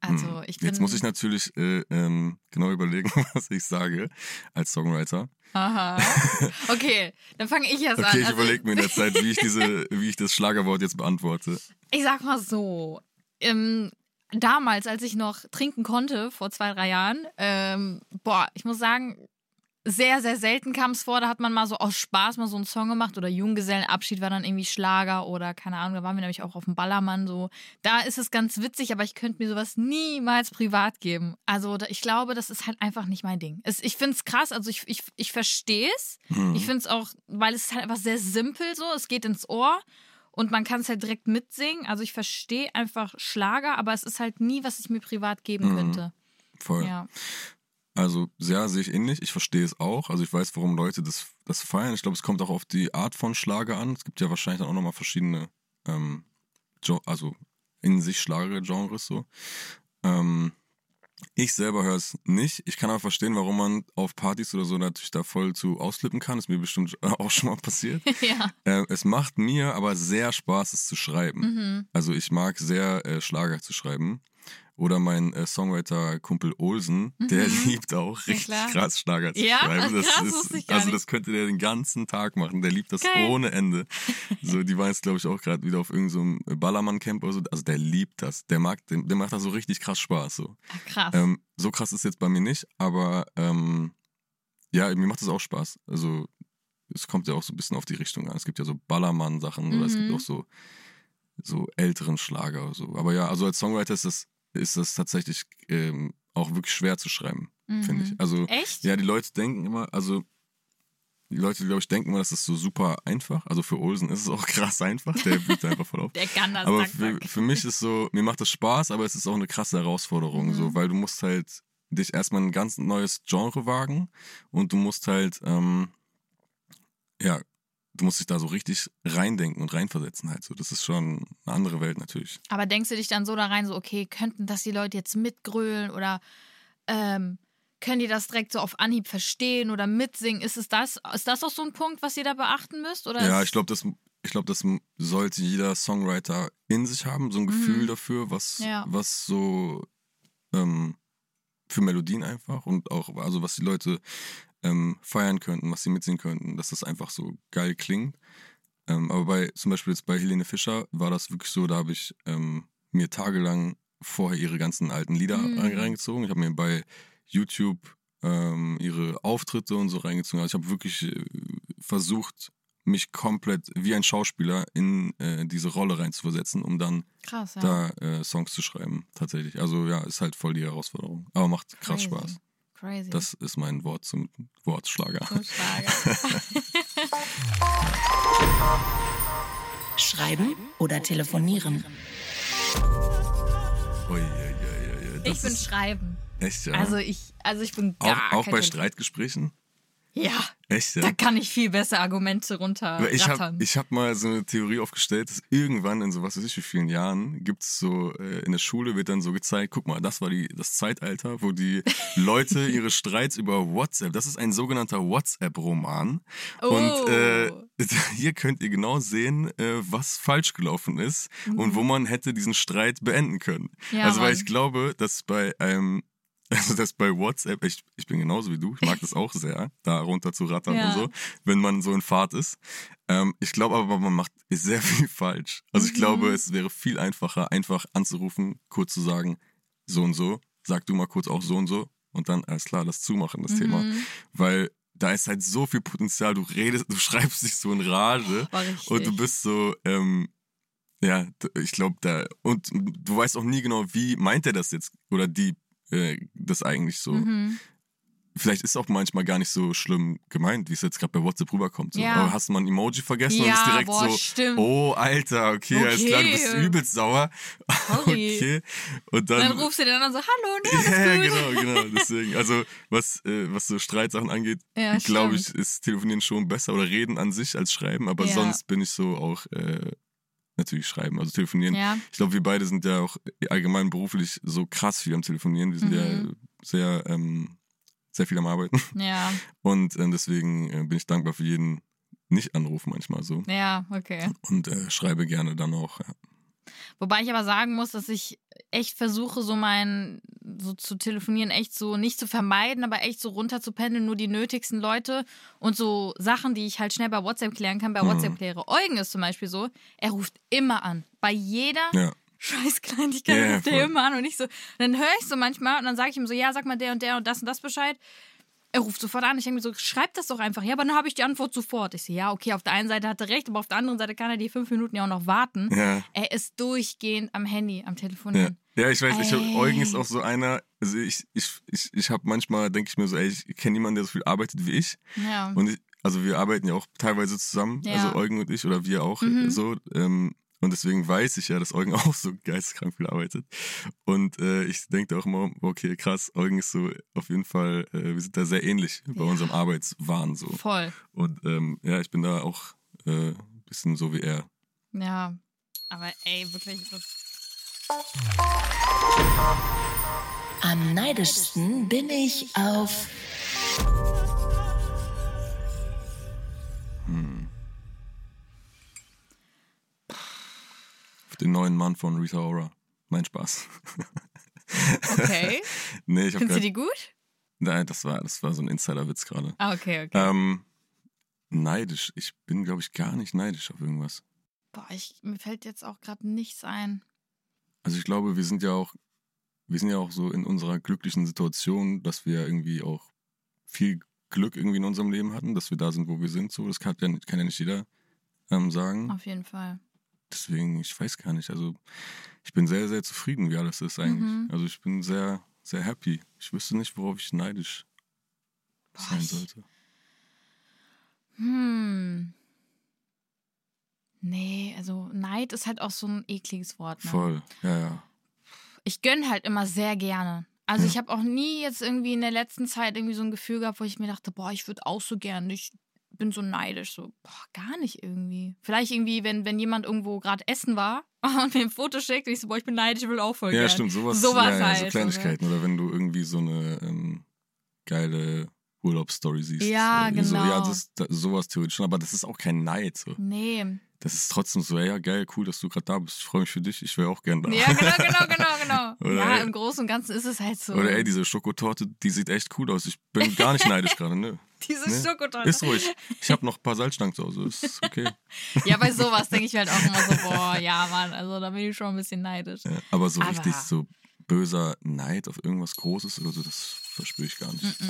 Also, hm. ich bin. jetzt muss ich natürlich äh, ähm, genau überlegen, was ich sage als Songwriter. Aha. Okay, dann fange ich jetzt an. Okay, ich Also, überlege mir in der Zeit, wie ich diese, wie ich das Schlagerwort jetzt beantworte. Ich sag mal so. Ähm, damals, als ich noch trinken konnte, vor zwei, drei Jahren, ähm, boah, ich muss sagen, sehr, sehr selten kam es vor, da hat man mal so aus Spaß mal so einen Song gemacht oder Junggesellenabschied war dann irgendwie Schlager oder keine Ahnung, da waren wir nämlich auch auf dem Ballermann so. Da ist es ganz witzig, aber ich könnte mir sowas niemals privat geben. Also ich glaube, das ist halt einfach nicht mein Ding. Es, ich finde es krass, also ich, ich, ich verstehe es. Hm. Ich finde es auch, weil es ist halt einfach sehr simpel so, es geht ins Ohr und man kann es halt direkt mitsingen. Also ich verstehe einfach Schlager, aber es ist halt nie, was ich mir privat geben Mhm. könnte. Voll. Ja. Also, ja, sehe ich ähnlich. Ich verstehe es auch. Also, ich weiß, warum Leute das, das feiern. Ich glaube, es kommt auch auf die Art von Schlager an. Es gibt ja wahrscheinlich dann auch nochmal verschiedene, ähm, also in sich Schlager-Genres so. Ähm, ich selber höre es nicht. Ich kann aber verstehen, warum man auf Partys oder so natürlich da voll zu ausflippen kann. Ist mir bestimmt auch schon mal passiert. ja. Äh, es macht mir aber sehr Spaß, es zu schreiben. Mhm. Also ich mag sehr äh, Schlager zu schreiben. Oder mein äh, Songwriter-Kumpel Olsen, der Mhm. liebt auch Ja, richtig klar. krass Schlager zu Ja? schreiben. Das Krass, ist, ich also das könnte der den ganzen Tag machen. Der liebt das Geil. ohne Ende. So, die waren jetzt, glaube ich, auch gerade wieder auf irgendeinem so Ballermann-Camp oder so. Also der liebt das. Der mag, dem, der macht das so richtig krass Spaß. So. Ach, krass. Ähm, so krass ist jetzt bei mir nicht, aber ähm, ja, mir macht das auch Spaß. Also es kommt ja auch so ein bisschen auf die Richtung an. Es gibt ja so Ballermann-Sachen oder es gibt Mhm. auch so, so älteren Schlager oder so. Aber ja, also als Songwriter ist das, ist das tatsächlich ähm, auch wirklich schwer zu schreiben. finde ich. Also, Echt? ja, die Leute denken immer, also die Leute, glaube ich, denken immer, das ist so super einfach. Also für Olsen ist es auch krass einfach. Der blüht einfach voll auf. Der kann das, aber für, für mich ist so, mir macht das Spaß, aber es ist auch eine krasse Herausforderung, Mhm. so, weil du musst halt dich erstmal ein ganz neues Genre wagen und du musst halt, ähm, ja, du musst dich da so richtig reindenken und reinversetzen halt so. Das ist schon eine andere Welt natürlich. Aber denkst du dich dann so da rein, so, okay, könnten das die Leute jetzt mitgrölen oder ähm, können die das direkt so auf Anhieb verstehen oder mitsingen? Ist es das, ist das auch so ein Punkt, was ihr da beachten müsst? Oder Ja, ich glaube, das, ich glaube, das sollte jeder Songwriter in sich haben, so ein Gefühl dafür, was, Mhm. Ja. was so ähm, für Melodien einfach und auch, also was die Leute ähm, feiern könnten, was sie mitsingen könnten, dass das einfach so geil klingt. Ähm, aber bei, zum Beispiel jetzt bei Helene Fischer war das wirklich so, da habe ich ähm, mir tagelang vorher ihre ganzen alten Lieder Mhm. reingezogen. Ich habe mir bei YouTube ähm, ihre Auftritte und so reingezogen. Also ich habe wirklich äh, versucht, mich komplett wie ein Schauspieler in äh, diese Rolle reinzuversetzen, um dann krass, ja. da äh, Songs zu schreiben, tatsächlich. Also ja, ist halt voll die Herausforderung. Aber macht krass Crazy. Spaß. Crazy. Das ist mein Wort zum Wortschlager. Schreiben oder telefonieren. Ui, ui, ui, ui, ich bin Schreiben. echt, ja. Also ich, also ich bin gar auch auch bei Telefon- Streitgesprächen? Ja, Echt, ja? da kann ich viel besser Argumente Weil ich habe hab mal so eine Theorie aufgestellt, dass irgendwann in so was weiß ich wie vielen Jahren gibt's so, äh, in der Schule wird dann so gezeigt, guck mal, das war die, das Zeitalter, wo die Leute ihre Streits über WhatsApp, das ist ein sogenannter WhatsApp-Roman. Und äh, Oh. hier könnt ihr genau sehen, äh, was falsch gelaufen ist und wo man hätte diesen Streit beenden können. Mhm. Ja, also weil Mann. ich glaube, dass bei einem also das bei WhatsApp, ich, ich bin genauso wie du, ich mag das auch sehr, da runter zu rattern Ja. und so, wenn man so in Fahrt ist. Ähm, ich glaube aber, man macht sehr viel falsch. Also ich Mhm. glaube, es wäre viel einfacher, einfach anzurufen, kurz zu sagen, so und so, sag du mal kurz auch so und so und dann alles klar, das zumachen, das Thema. Mhm. Weil da ist halt so viel Potenzial, du redest, du schreibst dich so in Rage richtig. und du bist so, ähm, ja, ich glaube, da, und du weißt auch nie genau, wie meint er das jetzt oder die äh, das eigentlich so. Mhm. Vielleicht ist auch manchmal gar nicht so schlimm gemeint, wie es jetzt gerade bei WhatsApp rüberkommt. So. Ja. Aber hast du mal ein Emoji vergessen und Ja, ist direkt boah, so, stimmt. oh Alter, okay, alles klar, du bist Okay. übelst sauer. Sorry. okay. Und Und dann, dann rufst du den an und so, hallo, ne, ja, gut. genau, genau. Deswegen, also was, äh, was so Streitsachen angeht, Ja, glaube ich, ist Telefonieren schon besser oder Reden an sich als Schreiben. Aber Ja. sonst bin ich so auch äh, natürlich Schreiben. Also Telefonieren. Ja, Ich glaube, wir beide sind ja auch allgemein beruflich so krass viel am Telefonieren. Wir sind Mhm. ja sehr, ähm, sehr viel am Arbeiten. ja, Und äh, deswegen äh, bin ich dankbar für jeden Nicht-Anruf manchmal so. ja, okay. Und äh, schreibe gerne dann auch. Ja. Wobei ich aber sagen muss, dass ich echt versuche, so mein, so zu telefonieren, echt so nicht zu vermeiden, aber echt so runter zu pendeln, nur die nötigsten Leute und so Sachen, die ich halt schnell bei WhatsApp klären kann, bei Mhm. WhatsApp kläre. Eugen ist zum Beispiel so, er ruft immer an. Bei jeder ja. scheiß Kleinigkeit ja, ruft er immer an und ich so, dann höre ich so manchmal und dann sage ich ihm so, ja, sag mal der und der und das und das Bescheid. Er ruft sofort an. Ich denke mir so, schreib das doch einfach. Ja, aber dann habe ich die Antwort sofort. Ich so, ja, okay, auf der einen Seite hat er recht, aber auf der anderen Seite kann er die fünf Minuten ja auch noch warten. Ja. Er ist durchgehend am Handy, am Ja. Telefonieren. ja, ich weiß, ich. Eugen ist auch so einer, also ich, ich, ich, ich habe manchmal, denke ich mir so, ey, ich kenne niemanden, der so viel arbeitet wie ich. Ja. Und ich, also wir arbeiten ja auch teilweise zusammen, Ja. also Eugen und ich oder wir auch Mhm. so. Ähm, und deswegen weiß ich ja, dass Eugen auch so geisteskrank viel arbeitet. Und äh, ich denke auch immer, okay, krass, Eugen ist so auf jeden Fall, äh, wir sind da sehr ähnlich bei Ja. unserem Arbeitswahn so. Voll. Und ähm, ja, ich bin da auch äh, ein bisschen so wie er. Ja. Aber ey, wirklich, das Am neidischsten bin ich auf den neuen Mann von Rita Ora. Mein Spaß. okay. nee, ich Findest du die gut? Nein, das war, das war so ein Insider-Witz gerade. Ah, okay, okay. Ähm, neidisch. Ich bin, glaube ich, gar nicht neidisch auf irgendwas. Boah, ich, mir fällt jetzt auch gerade nichts ein. Also ich glaube, wir sind ja auch, wir sind ja auch so in unserer glücklichen Situation, dass wir irgendwie auch viel Glück irgendwie in unserem Leben hatten, dass wir da sind, wo wir sind. So, das kann ja, kann ja nicht jeder ähm, sagen. Auf jeden Fall. Deswegen, ich weiß gar nicht. Also ich bin sehr, sehr zufrieden, wie alles ist eigentlich. Mhm. Also ich bin sehr sehr happy. Ich wüsste nicht, worauf ich neidisch sein ich- sollte. Hm. Nee, also Neid ist halt auch so ein ekliges Wort. Ne? Voll, ja, ja. Ich gönn halt immer sehr gerne. Also Ja. ich habe auch nie jetzt irgendwie in der letzten Zeit irgendwie so ein Gefühl gehabt, wo ich mir dachte, boah, ich würde auch so gerne. Ich bin so neidisch. So, boah, gar nicht irgendwie. Vielleicht irgendwie, wenn, wenn jemand irgendwo gerade essen war und mir ein Foto schickt und ich so, boah, ich bin neidisch, ich will auch voll Ja, gern. stimmt, sowas, Sowas ja, halt, so so, Kleinigkeiten. Oder wenn du irgendwie so eine ähm, geile Urlaubsstory siehst. Ja, Irgendwie So, ja, genau. das, das, sowas theoretisch schon, aber das ist auch kein Neid. So. Nee. Das ist trotzdem so, ja, geil, cool, dass du gerade da bist. Ich freue mich für dich, ich wäre auch gern da. Ja, genau, genau, genau, genau. Oder ja, ey- im Großen und Ganzen ist es halt so. Oder ey, diese Schokotorte, die sieht echt cool aus. Ich bin gar nicht neidisch gerade, ne? Diese ne? Schokotorte. Ist ruhig. Ich habe noch ein paar Salzstangen zu Hause, ist okay. Ja, bei sowas denke ich halt auch immer so, boah, ja, Mann, also da bin ich schon ein bisschen neidisch. Ja, aber so Aber- richtig so böser Neid auf irgendwas Großes oder so, das verspüre ich gar Mm, nicht.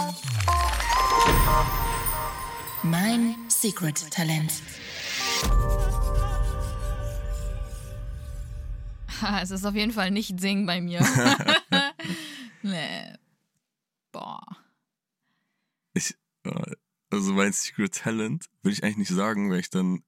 Mein Secret Talent. Es ist auf jeden Fall nicht Singen bei mir. nee. Boah. Ich, also mein Secret Talent will ich eigentlich nicht sagen, weil ich dann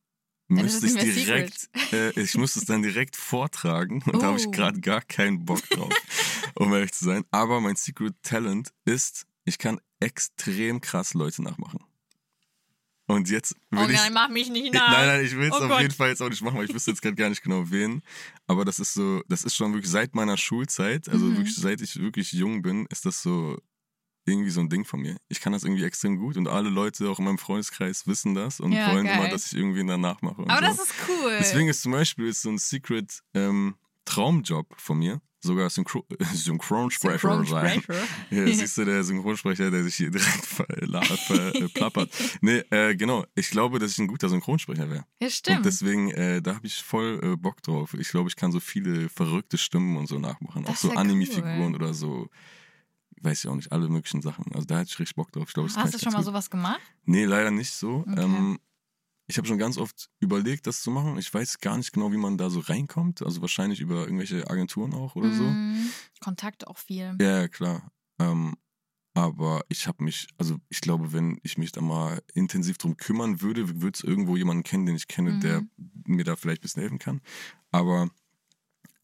müsste ich direkt, äh, ich müsste es dann direkt vortragen und da habe ich Oh. gerade gar keinen Bock drauf, um ehrlich zu sein. Aber mein Secret Talent ist, ich kann extrem krass Leute nachmachen. Und jetzt will Oh ich nein, mach mich nicht Ich- nach. Nein, nein, ich will es Oh auf Gott. jeden Fall jetzt auch nicht machen, weil ich wüsste jetzt gerade gar nicht genau wen. Aber das ist so, das ist schon wirklich seit meiner Schulzeit, also Mhm. wirklich seit ich wirklich jung bin, ist das so irgendwie so ein Ding von mir. Ich kann das irgendwie extrem gut und alle Leute auch in meinem Freundeskreis wissen das und Ja, wollen geil. immer, dass ich irgendwie danach mache. Und Aber so. das ist cool. Deswegen ist zum Beispiel ist so ein Secret ähm, Traumjob von mir, sogar Synchro Synchronsprecher sein. Synchronsprecher. Ja, siehst du, der Synchronsprecher, der sich hier direkt verplappert. Äh, plappert. nee, äh, genau. Ich glaube, dass ich ein guter Synchronsprecher wäre. Ja, Und stimmt. deswegen, äh, da habe ich voll äh, Bock drauf. Ich glaube, ich kann so viele verrückte Stimmen und so nachmachen. Das auch so Anime-Figuren cool. oder so. Weiß ich auch nicht, alle möglichen Sachen. Also da hätte ich richtig Bock drauf. Ich das kann Hast du schon mal gut. sowas gemacht? Nee, leider nicht so. Okay. Ähm, ich habe schon ganz oft überlegt, das zu machen. Ich weiß gar nicht genau, wie man da so reinkommt. Also wahrscheinlich über irgendwelche Agenturen auch oder so. Mhm. Kontakt auch viel. Ja, ja, klar. Ähm, aber ich habe mich, also ich glaube, wenn ich mich da mal intensiv drum kümmern würde, würde es irgendwo jemanden kennen, den ich kenne, Mhm. der mir da vielleicht ein bisschen helfen kann. Aber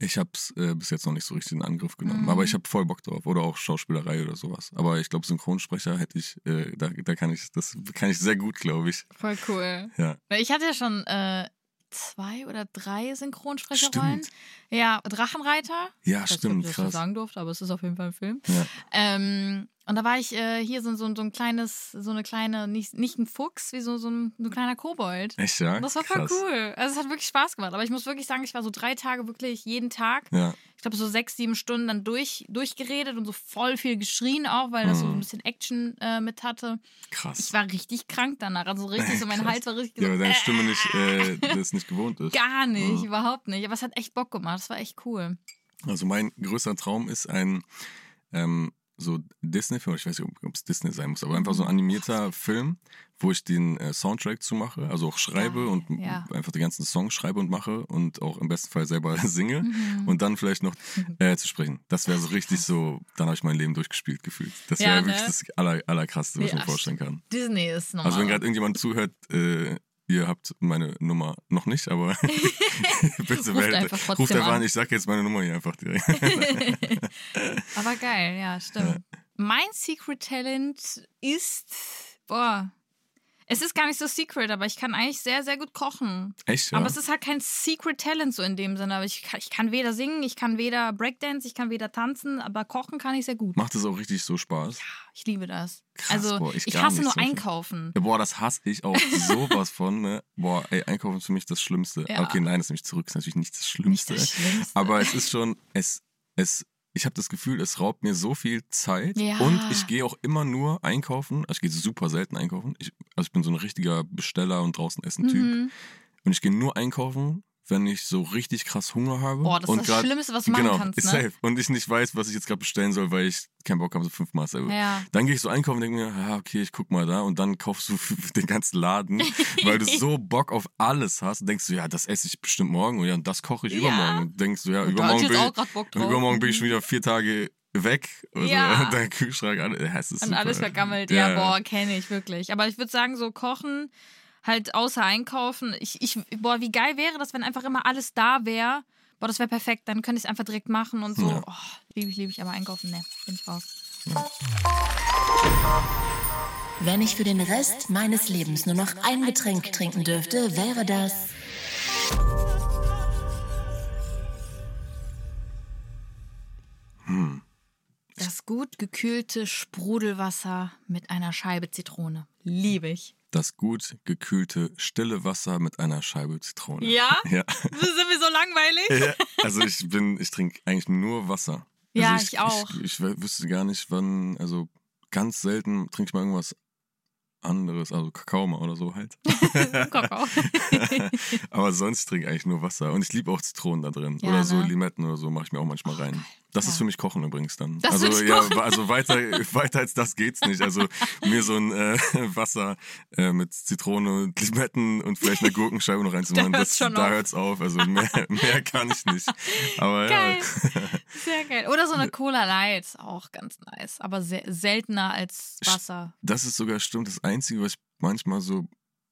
ich habe es äh, bis jetzt noch nicht so richtig in Angriff genommen. Mhm. Aber ich habe voll Bock drauf. Oder auch Schauspielerei oder sowas. Aber ich glaube, Synchronsprecher hätte ich, äh, da, da kann ich, das kann ich sehr gut, glaube ich. Voll cool. Ja. Ich hatte ja schon äh, zwei oder drei Synchronsprecherrollen. Stimmt. Ja, Drachenreiter. Ja, Ich weiß nicht, stimmt, ob ich das so krass. sagen durfte, aber es ist auf jeden Fall ein Film. Ja. Ähm, und da war ich äh, hier so, so, so ein kleines, so eine kleine, nicht, nicht ein Fuchs, wie so, so, ein, so ein kleiner Kobold. Echt, ja? Und das war voll Krass. cool. Also es hat wirklich Spaß gemacht. Aber ich muss wirklich sagen, ich war so drei Tage wirklich jeden Tag, Ja, ich glaube so sechs, sieben Stunden dann durch, durchgeredet und so voll viel geschrien auch, weil das so Mhm. ein bisschen Action äh, mit hatte. krass. Ich war richtig krank danach. Also richtig so, mein. Hals war richtig ja, so, weil deine Stimme nicht, äh, das nicht gewohnt ist. Gar nicht, Ja. überhaupt nicht. Aber es hat echt Bock gemacht. Das war echt cool. Also mein größter Traum ist ein ähm, so Disney-Film, ich weiß nicht, ob es Disney sein muss, aber einfach so ein animierter Film, wo ich den äh, Soundtrack zu mache, also auch schreibe Geil, und ja. einfach die ganzen Songs schreibe und mache und auch im besten Fall selber singe Mhm. und dann vielleicht noch äh, zu sprechen. Das wäre so richtig so, dann habe ich mein Leben durchgespielt gefühlt. Das wäre Ja, ne? wirklich das aller, allerkrasseste, was ich Ja, mir vorstellen kann. Disney ist normal. Also wenn gerade irgendjemand zuhört, äh, ihr habt meine Nummer noch nicht, aber bitte Ruft meldet. Ruft einfach an. an, ich sag jetzt meine Nummer hier einfach direkt. Aber geil, ja, stimmt. Mein Secret Talent ist, boah, es ist gar nicht so secret, aber ich kann eigentlich sehr, sehr gut kochen. Echt, ja? Aber es ist halt kein Secret Talent so in dem Sinne. Aber ich kann, ich kann weder singen, ich kann weder Breakdance, ich kann weder tanzen, aber kochen kann ich sehr gut. Macht es auch richtig so Spaß? Ich liebe das. Krass, also boah, ich ich, hasse nur Beispiel. einkaufen. Ja, boah, das hasse ich auch sowas von, ne? Boah, ey, Einkaufen ist für mich das Schlimmste. Ja. Okay, nein, das nehme ich zurück, ist natürlich nicht das Schlimmste. Nicht das Schlimmste. Aber es ist schon, es, es, ich habe das Gefühl, es raubt mir so viel Zeit Ja. und ich gehe auch immer nur einkaufen. Also ich gehe super selten einkaufen. Ich, also ich bin so ein richtiger Besteller und draußen essen Typ. Mhm. Und ich gehe nur einkaufen, wenn ich so richtig krass Hunger habe. Boah, das ist und das grad- Schlimmste, was du machen genau, kannst, ist ne? safe. Und ich nicht weiß, was ich jetzt gerade bestellen soll, weil ich keinen Bock habe, so fünfmal selber. Ja. Dann gehe ich so einkaufen und denke mir, ah, okay, ich guck mal da und dann kaufst du den ganzen Laden, weil du so Bock auf alles hast und denkst du, ja, das esse ich bestimmt morgen und ja, das koche ich Ja. übermorgen und denkst du, ja, Und übermorgen ich bin, drauf. übermorgen bin ich schon wieder vier Tage weg und, Ja. dein Kühlschrank, alles, ja, es ist Und super. alles vergammelt. Ja, boah, kenne ich wirklich. Aber ich würde sagen, so kochen, halt außer einkaufen. Ich, ich, boah, wie geil wäre das, wenn einfach immer alles da wäre. Boah, das wäre perfekt. Dann könnte ich es einfach direkt machen und so. Ja. Oh, liebe ich, liebe ich. Aber einkaufen, ne, bin ich raus. Wenn ich für den Rest meines Lebens nur noch ein Getränk trinken dürfte, wäre das. Das gut gekühlte Sprudelwasser mit einer Scheibe Zitrone. Liebe ich. Das gut gekühlte, stille Wasser mit einer Scheibe Zitrone. Ja? Ja. Sind wir so langweilig? ja. Also ich bin, ich trinke eigentlich nur Wasser. Ja, also ich auch. Ich, ich, wüsste gar nicht, wann, also ganz selten trinke ich mal irgendwas anderes, also Kakao mal oder so halt. Kakao. Aber sonst trinke ich eigentlich nur Wasser. Und ich liebe auch Zitronen da drin. Ja, oder so ne? Limetten oder so mache ich mir auch manchmal rein. Das Ja. ist für mich Kochen übrigens dann. Das also ja, also weiter, weiter als das geht's nicht. Also mir so ein äh, Wasser äh, mit Zitrone und Limetten und vielleicht eine Gurkenscheibe noch reinzumachen, Da hört's das, da auf. hört's auf. Also mehr, mehr kann ich nicht. Aber Geil. ja. Sehr geil. Oder so eine Cola Light. Auch ganz nice. Aber sehr, seltener als Wasser. Das ist sogar stimmt das Einzige, was ich manchmal so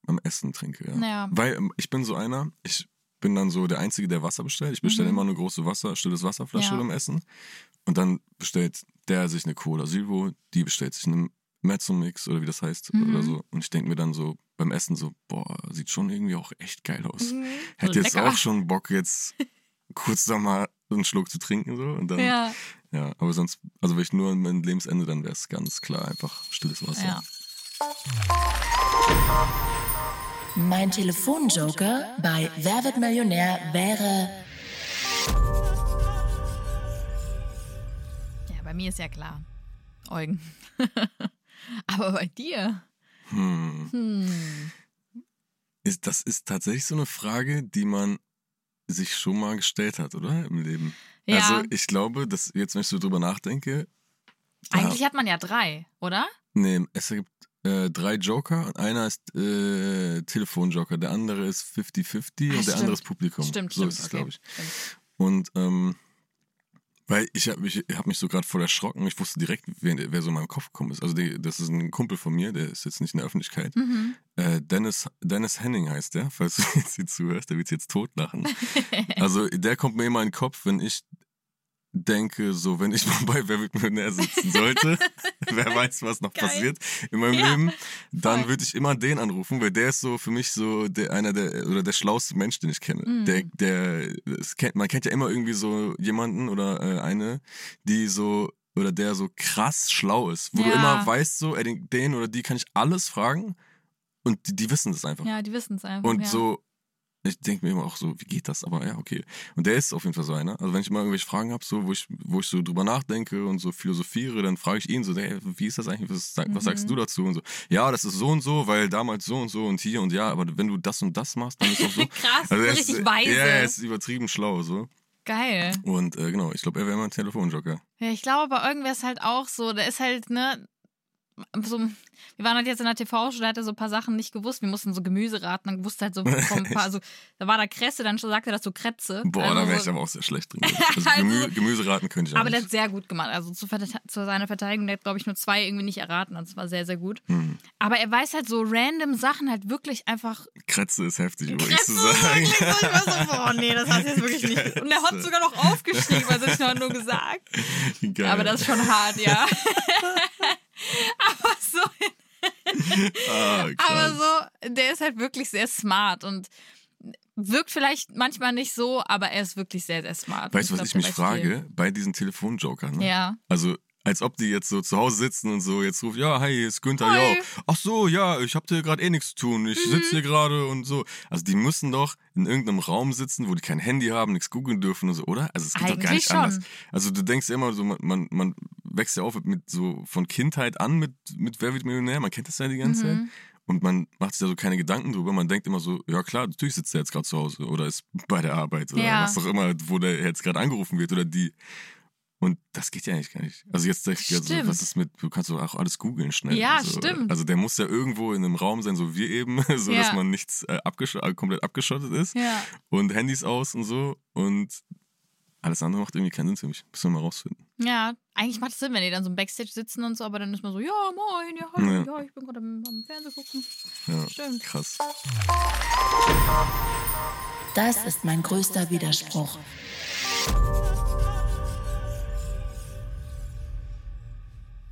beim Essen trinke. Ja. Ja. Weil ähm, ich bin so einer, ich bin dann so der Einzige, der Wasser bestellt. Ich bestelle Mhm. immer eine große Wasser, stilles Wasserflasche Ja. beim Essen. Und dann bestellt der sich eine Cola Zero, die bestellt sich einen Mezzo-Mix oder wie das heißt Mhm. oder so. Und ich denke mir dann so beim Essen so, boah, sieht schon irgendwie auch echt geil aus. Mhm. Hätte jetzt Lecker. auch schon Bock, jetzt kurz noch mal einen Schluck zu trinken so und dann Ja. ja, aber sonst, also wenn ich nur an mein Lebensende, dann wäre es ganz klar einfach stilles Wasser. Ja. Mein Telefonjoker bei Wer wird Millionär wäre. Ja, bei mir ist ja klar. Eugen. Aber bei dir? Hm. Hm. Ist, das ist tatsächlich so eine Frage, die man sich schon mal gestellt hat, oder? Im Leben. Ja. Also ich glaube, dass jetzt, wenn ich so drüber nachdenke, Eigentlich hat man ja drei, oder? nee, es gibt äh, drei Joker und einer ist äh, Telefonjoker, der andere ist 50-50 Ah, und der stimmt. andere ist Publikum. Stimmt, so stimmt. ist es, okay. glaube ich. Stimmt. Und ähm, weil ich habe mich, hab mich so gerade voll erschrocken. Ich wusste direkt, wer, wer so in meinem Kopf gekommen ist. Also die, das ist ein Kumpel von mir, der ist jetzt nicht in der Öffentlichkeit. Mhm. Äh, Dennis, Dennis Henning heißt der, falls du jetzt hier zuhörst, der wird jetzt totlachen. also der kommt mir immer in den Kopf, wenn ich denke, so wenn ich mal bei Wer wird Millionär sitzen sollte, wer weiß, was noch Geil. passiert in meinem Ja, Leben, dann würde ich immer den anrufen, weil der ist so für mich so der einer der oder der schlauste Mensch, den ich kenne. Mhm. Der, der kennt, man kennt ja immer irgendwie so jemanden oder äh, eine, die so oder der so krass schlau ist, wo du Ja. immer weißt, so, ey, den, den oder die kann ich alles fragen und die, die wissen das einfach. Ja, die wissen es einfach. Und ja. so, ich denke mir immer auch so, wie geht das? Aber ja, okay. Und der ist auf jeden Fall so einer. Also wenn ich mal irgendwelche Fragen habe, so, wo ich, wo ich so drüber nachdenke und so philosophiere, dann frage ich ihn so, hey, wie ist das eigentlich? Was, was sagst Mhm. du dazu? Und so, ja, das ist so und so, weil damals so und so und hier und ja, aber wenn du das und das machst, dann ist auch so. Krass, Also so er ist, richtig weise. Ja, er ist übertrieben schlau, so. Geil. Und äh, genau, ich glaube, er wäre mein Telefonjoker. Ja, ich glaube, bei irgendwer ist halt auch so, der ist halt, ne, so, wir waren halt jetzt in der TV-Show, da hat er so ein paar Sachen nicht gewusst. Wir mussten so Gemüse raten, dann wusste halt so vom paar, also da war da Kresse, dann sagte er das so Kretze. Boah, also da wäre ich aber auch sehr schlecht drin. Also, Also- Gemü Gemüseraten könnte ich auch Aber nicht. hat sehr gut gemacht. Also zu, zu seiner Verteidigung, der hat, glaube ich, nur zwei irgendwie nicht erraten. Das war sehr, sehr gut. Hm. Aber er weiß halt so random Sachen halt wirklich einfach. Kretze ist heftig, übrigens Kretze zu ist sagen. wirklich so, ich war so, boah, nee, das hast du jetzt wirklich nicht. Und er hat Kretze. sogar noch aufgeschrieben, also ich habe nur gesagt. Geil. Aber das ist schon hart, ja. aber so, ah, aber so, der ist halt wirklich sehr smart und wirkt vielleicht manchmal nicht so, aber er ist wirklich sehr, sehr smart. Weißt du, was ich mich weiß viel. frage? Bei diesen Telefonjokern. Ne? Ja. Also, als ob die jetzt so zu Hause sitzen und so jetzt ruft, ja, hi, hier ist Günther, Hi. Mhm. ja. Ach so, ja, ich hab dir gerade eh nichts zu tun. Ich sitze hier gerade und so. Also, die müssen doch in irgendeinem Raum sitzen, wo die kein Handy haben, nichts googeln dürfen und so, oder? Also, es geht doch gar Eigentlich nicht schon. anders. Also, du denkst immer so, man, man, man wächst ja auf mit so von Kindheit an mit, mit Wer wird Millionär? Man kennt das ja die ganze Zeit. Mhm. Und man macht sich da so keine Gedanken drüber. Man denkt immer so, ja klar, natürlich sitzt er jetzt gerade zu Hause oder ist bei der Arbeit oder Ja. was auch immer, wo der jetzt gerade angerufen wird oder die. Und das geht ja eigentlich gar nicht. Also jetzt denke ich, also, was ist mit, du kannst doch auch alles googeln schnell. Ja, so. stimmt. Also der muss ja irgendwo in einem Raum sein, so wie eben, so Ja. dass man nichts äh, abgesch äh, komplett abgeschottet ist Ja. und Handys aus und so und alles andere macht irgendwie keinen Sinn für mich. Müssen wir mal rausfinden. Ja, eigentlich macht es Sinn, wenn die dann so im Backstage sitzen und so, aber dann ist man so, ja, moin, ja, hallo, Ja. ja, ich bin gerade am, am Fernsehen gucken. Ja, Stimmt. krass. Das ist mein größter Widerspruch.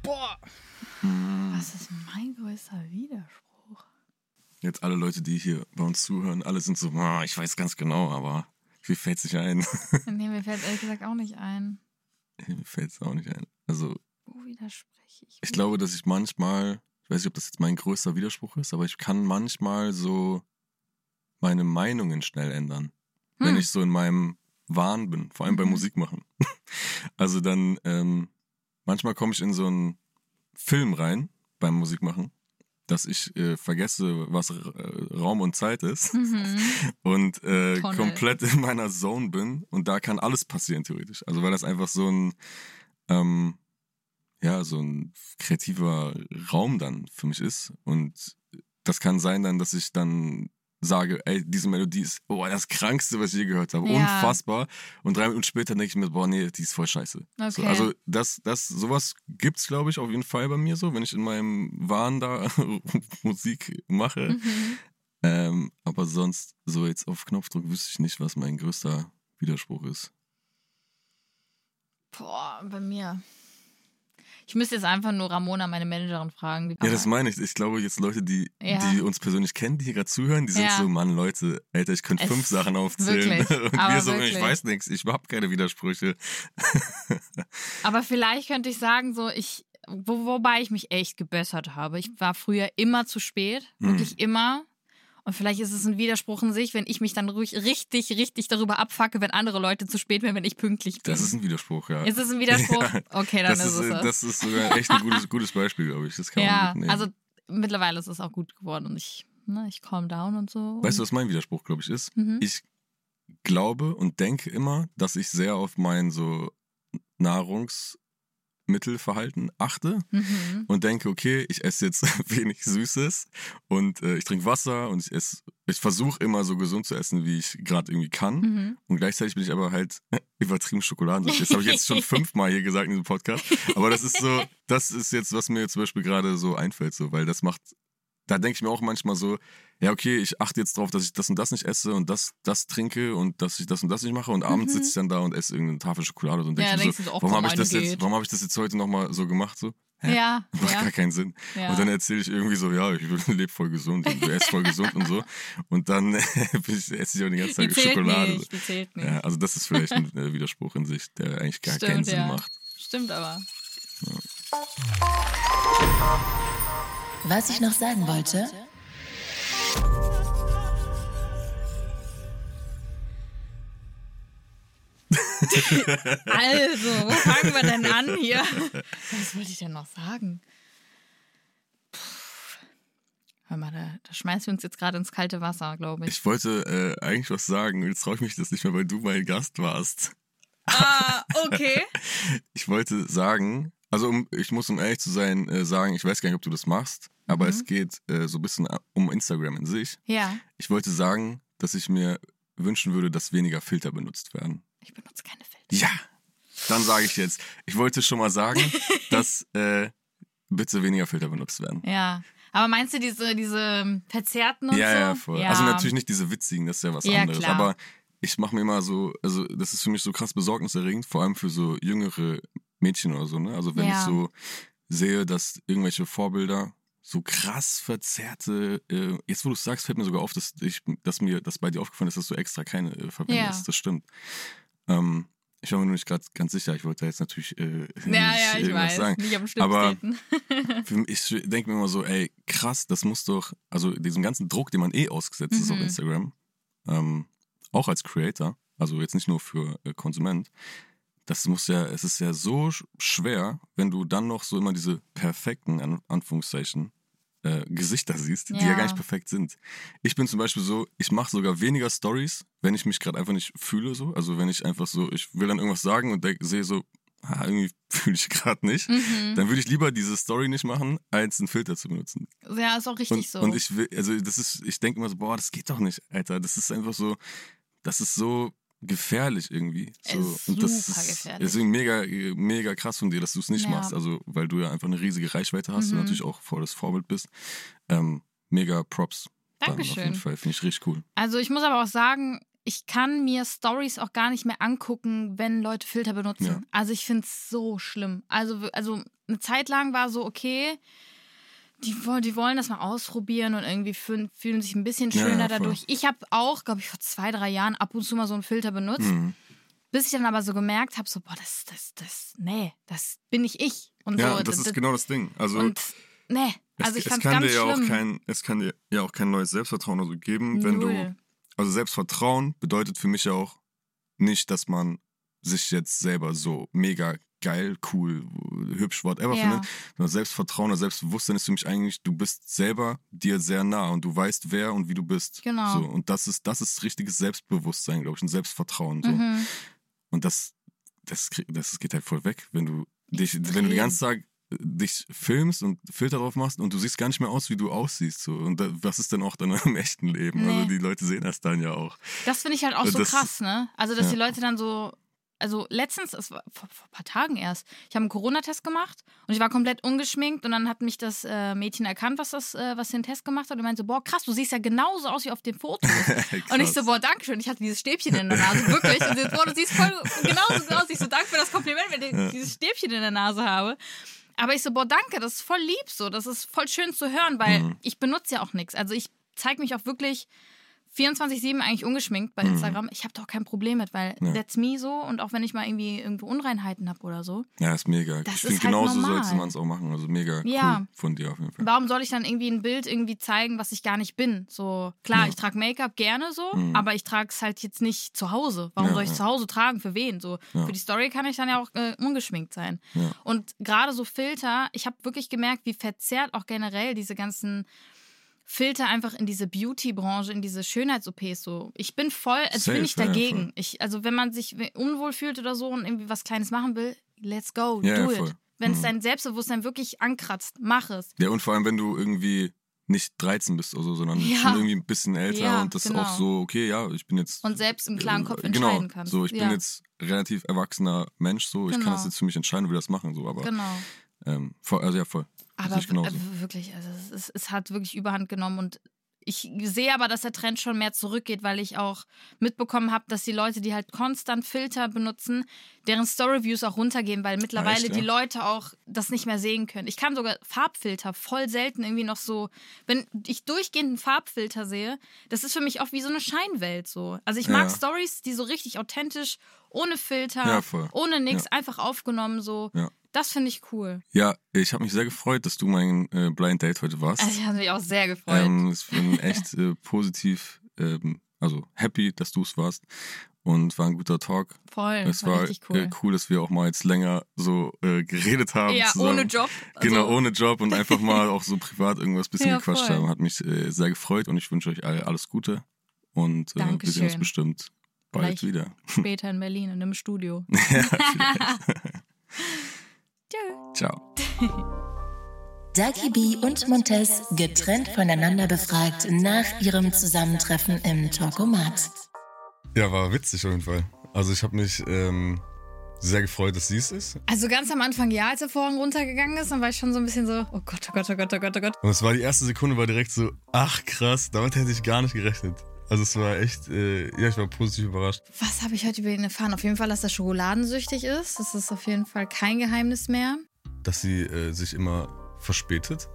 Boah. Hm. Was ist mein größter Widerspruch? Jetzt alle Leute, die hier bei uns zuhören, alle sind so, "Ah, ich weiß ganz genau, aber mir fällt es nicht ein. Nee, mir fällt ehrlich gesagt auch nicht ein. mir fällt es auch nicht ein. Also Wo widerspreche ich? ich glaube, dass ich manchmal, ich weiß nicht, ob das jetzt mein größter Widerspruch ist, aber ich kann manchmal so meine Meinungen schnell ändern, wenn Hm. ich so in meinem Wahn bin, vor allem beim Mhm. Musik machen. Also dann, ähm, manchmal komme ich in so einen Film rein beim Musikmachen, dass ich äh, vergesse, was äh, Raum und Zeit ist Mhm. und äh, komplett in meiner Zone bin und da kann alles passieren theoretisch. Also weil das einfach so ein ähm, ja so ein kreativer Raum dann für mich ist und das kann sein dann, dass ich dann sage, ey, diese Melodie ist oh, das krankste, was ich je gehört habe, Ja. unfassbar und drei Minuten später denke ich mir, boah, nee, die ist voll scheiße. So, Okay. also das, das, sowas gibt's, glaube ich, auf jeden Fall bei mir so, wenn ich in meinem Wahn da Musik mache. Mhm. Ähm, aber sonst, so jetzt auf Knopfdruck, wüsste ich nicht, was mein größter Widerspruch ist. Boah, bei mir. Ich müsste jetzt einfach nur Ramona, meine Managerin, fragen. Ja, das meine ich. Ich glaube, jetzt Leute, die, Ja. die uns persönlich kennen, die hier gerade zuhören, die sind Ja. so, Mann, Leute, Alter, ich könnte fünf Sachen aufzählen. wirklich, Und aber wir so, wirklich. ich weiß nichts, ich habe keine Widersprüche. Aber vielleicht könnte ich sagen, so ich, wo, wobei ich mich echt gebessert habe. Ich war früher immer zu spät, wirklich immer. Und vielleicht ist es ein Widerspruch in sich, wenn ich mich dann ruhig richtig, richtig darüber abfacke, wenn andere Leute zu spät werden, wenn ich pünktlich bin. Das ist ein Widerspruch, ja. Ist es ein Widerspruch? Ja. Okay, dann das ist, es das. Das ist sogar echt ein gutes, gutes Beispiel, glaube ich. Das kann ja, man mitnehmen. also mittlerweile ist es auch gut geworden und ich, ne, ich calm down und so. Weißt du, was mein Widerspruch, glaube ich, ist? Mhm. Ich glaube und denke immer, dass ich sehr auf mein so Nahrungsmittelverhalten achte Mhm. und denke, okay, ich esse jetzt wenig Süßes und äh, ich trinke Wasser und ich esse, ich versuche immer so gesund zu essen, wie ich gerade irgendwie kann. Mhm. Und gleichzeitig bin ich aber halt übertrieben Schokoladen. Das habe ich jetzt schon fünfmal hier gesagt in diesem Podcast. Aber das ist so, das ist jetzt, was mir zum Beispiel gerade so einfällt, so, weil das macht, da denke ich mir auch manchmal so, ja, okay, ich achte jetzt drauf, dass ich das und das nicht esse und das, das trinke und dass ich das und das nicht mache und abends Mhm. sitze ich dann da und esse irgendeine Tafel Schokolade und Ja, denke denkst mir du so, so, oh, warum habe ich das jetzt, warum habe ich das jetzt heute nochmal so gemacht, so? Hä? Ja, Macht ja. gar keinen Sinn. Ja. Und dann erzähle ich irgendwie so, ja, ich lebe voll gesund und du esst voll gesund und so. Und dann esse ich auch die ganze Die Zeit zählt Schokolade. nicht, die zählt nicht. Ja, also das ist vielleicht ein äh, Widerspruch in sich, der eigentlich gar keinen Stimmt, Sinn ja. macht. Stimmt aber. Was ich noch sagen wollte, Also, wo fangen wir denn an hier? Was wollte ich denn noch sagen? Puh. Hör mal, da, da schmeißen wir uns jetzt gerade ins kalte Wasser, glaube ich. Ich wollte äh, eigentlich was sagen, jetzt traue ich mich das nicht mehr, weil du mein Gast warst. Ah, okay. Ich wollte sagen, also um, ich muss um ehrlich zu sein, äh, sagen, ich weiß gar nicht, ob du das machst, aber Mhm. es geht äh, so ein bisschen um Instagram in sich. Ja, Ich wollte sagen, dass ich mir wünschen würde, dass weniger Filter benutzt werden. Ich benutze keine Filter. Ja, dann sage ich jetzt. Ich wollte schon mal sagen, dass äh, bitte weniger Filter benutzt werden. Ja. Aber meinst du diese, diese verzerrten und ja, so? ja, voll. Also natürlich nicht diese witzigen, das ist ja was Ja, anderes. klar. Aber ich mache mir immer so, also das ist für mich so krass besorgniserregend, vor allem für so jüngere Mädchen oder so, ne? Also wenn Ja. ich so sehe, dass irgendwelche Vorbilder so krass verzerrte, äh, jetzt wo du sagst, fällt mir sogar auf, dass ich, dass mir das bei dir aufgefallen ist, dass du extra keine äh, verwendest. Ja. Das stimmt. Ähm, ich war mir nur nicht gerade ganz sicher. Ich wollte da jetzt natürlich äh, nicht Ja, ja, ich weiß. sagen. Nicht am Aber- Ich denke mir immer so, ey, krass, das muss doch, also diesem ganzen Druck, den man eh ausgesetzt ist auf Mhm. Instagram, ähm, auch als Creator, also jetzt nicht nur für äh, Konsument, das muss ja, es ist ja so sch- schwer, wenn du dann noch so immer diese perfekten, an Anführungszeichen, äh, Gesichter siehst, die ja Ja. gar nicht perfekt sind. Ich bin zum Beispiel so, ich mache sogar weniger Stories, wenn ich mich gerade einfach nicht fühle so. Also wenn ich einfach so, ich will dann irgendwas sagen und sehe so, ah, irgendwie fühle ich gerade nicht. Mhm. Dann würde ich lieber diese Story nicht machen, als einen Filter zu benutzen. Ja, ist auch richtig Und, so. und ich will, also das ist, ich denke immer so, boah, das geht doch nicht, Alter. Das ist einfach so, das ist so, gefährlich irgendwie. So. Ist und das super ist gefährlich. deswegen mega, mega krass von dir, dass du es nicht Ja. machst. Also, weil du ja einfach eine riesige Reichweite hast und Mhm. natürlich auch volles Vorbild bist. Ähm, mega Props. Dann auf Dankeschön. jeden Fall. Finde ich richtig cool. Also ich muss aber auch sagen, ich kann mir Stories auch gar nicht mehr angucken, wenn Leute Filter benutzen. Ja. Also ich finde es so schlimm. Also, also eine Zeit lang war so, okay, die, die wollen das mal ausprobieren und irgendwie fühlen, fühlen sich ein bisschen schöner ja, dadurch. Ich habe auch, glaube ich, vor zwei, drei Jahren ab und zu mal so einen Filter benutzt, Mhm. bis ich dann aber so gemerkt habe, so, boah, das, das, das, nee, das bin nicht ich. Und Ja, so, das ist genau das Ding. Also, Und nee, also es, ich es kann ganz dir ja auch kein, es kann dir ja auch kein neues Selbstvertrauen oder so geben, wenn du. Also Selbstvertrauen bedeutet für mich ja auch nicht, dass man sich jetzt selber so mega geil, cool, hübsch, whatever Ja. findet. Sondern Selbstvertrauen oder Selbstbewusstsein ist für mich eigentlich, du bist selber dir sehr nah und du weißt, wer und wie du bist. Genau. So, und das ist, das ist richtiges Selbstbewusstsein, glaube ich, und Selbstvertrauen. So. Mhm. Und das, das, das geht halt voll weg, wenn du dich, wenn du den ganzen Tag äh, dich filmst und Filter drauf machst und du siehst gar nicht mehr aus, wie du aussiehst. So. Und da, was ist denn auch dann im echten Leben? Nee. Also die Leute sehen das dann ja auch. Das finde ich halt auch so Das- krass, ne? Also, dass ja. die Leute dann so. Also letztens, es war vor, vor ein paar Tagen erst, ich habe einen Corona-Test gemacht und ich war komplett ungeschminkt und dann hat mich das äh, Mädchen erkannt, was das, äh, was den Test gemacht hat und meinte so, boah, krass, du siehst ja genauso aus wie auf den Fotos. und ich so, boah, danke schön, ich hatte dieses Stäbchen in der Nase, wirklich. Und sie so, boah, du siehst voll genauso so aus. Ich so, danke für das Kompliment, wenn ich dieses Stäbchen in der Nase habe. Aber ich so, boah, danke, das ist voll lieb so. Das ist voll schön zu hören, weil Mhm. ich benutze ja auch nichts. Also ich zeige mich auch wirklich 24-7 eigentlich ungeschminkt bei Mhm. Instagram. Ich habe da auch kein Problem mit, weil Ja. that's me so. Und auch wenn ich mal irgendwie irgendwo Unreinheiten habe oder so. Ja, ist mega. Das ich finde, halt genauso normal. sollte man es auch machen. Also mega Ja. cool von dir auf jeden Fall. Warum soll ich dann irgendwie ein Bild irgendwie zeigen, was ich gar nicht bin? So, klar, Ja. ich trage Make-up gerne so, Mhm. aber ich trage es halt jetzt nicht zu Hause. Warum Ja, soll ich zu Hause tragen? Für wen? So, für die Story kann ich dann ja auch äh, ungeschminkt sein. Und gerade so Filter, ich habe wirklich gemerkt, wie verzerrt auch generell diese ganzen Filter einfach in diese Beauty-Branche, in diese Schönheits-OPs so. Ich bin voll, also Safe, bin ich dagegen. voll. ich, also wenn man sich unwohl fühlt oder so und irgendwie was Kleines machen will, let's go, Ja, do ja, it. Wenn es Mhm. dein Selbstbewusstsein wirklich ankratzt, mach es. Ja, und vor allem, wenn du irgendwie nicht 13 bist oder so, sondern Ja. schon irgendwie ein bisschen älter Ja, und das genau. auch so, okay, ja, ich bin jetzt. Und selbst im klaren äh, Kopf genau, entscheiden kannst. So, ich ja, bin jetzt relativ erwachsener Mensch, so, ich kann Genau. das jetzt für mich entscheiden, will das machen, so, aber Genau. ähm, voll, also ja, voll. Aber w- wirklich, also es, ist, es hat wirklich Überhand genommen und ich sehe aber, dass der Trend schon mehr zurückgeht, weil ich auch mitbekommen habe, dass die Leute, die halt konstant Filter benutzen, deren Story-Views auch runtergehen, weil mittlerweile echt, die ja? Leute auch das nicht mehr sehen können. Ich kann sogar Farbfilter voll selten irgendwie noch so, wenn ich durchgehend einen Farbfilter sehe, das ist für mich auch wie so eine Scheinwelt so. Also ich mag Ja. Stories, die so richtig authentisch, ohne Filter, Ja, ohne nix, Ja. einfach aufgenommen so. Ja. Das finde ich cool. Ja, ich habe mich sehr gefreut, dass du mein äh, Blind Date heute warst. Also ich habe mich auch sehr gefreut. Ähm, ich bin echt äh, positiv, ähm, also happy, dass du es warst. Und war ein guter Talk. Voll, Es war, war richtig cool. äh, cool, dass wir auch mal jetzt länger so äh, geredet haben. ja, zusammen. ohne Job. Also, Genau, ohne Job und einfach mal auch so privat irgendwas bisschen Ja, gequatscht voll. haben. Hat mich äh, sehr gefreut und ich wünsche euch alle alles Gute. Und äh, wir sehen uns bestimmt bald Vielleicht. wieder. Später in Berlin, in einem Studio. ja. Ciao. Ducky B und Montez getrennt voneinander befragt nach ihrem Zusammentreffen im Talkomat. Ja, war witzig auf jeden Fall. Also ich habe mich ähm, sehr gefreut, dass sie es ist. Also ganz am Anfang, ja, als der Vorhang runtergegangen ist, dann war ich schon so ein bisschen so, oh Gott, oh Gott, oh Gott, oh Gott, oh Gott. Und es war die erste Sekunde, war direkt so, ach krass, damit hätte ich gar nicht gerechnet. Also es war echt, äh, ja, ich war positiv überrascht. Was habe ich heute über ihn erfahren? Auf jeden Fall, dass er schokoladensüchtig ist. Das ist auf jeden Fall kein Geheimnis mehr. Dass sie äh, sich immer verspätet.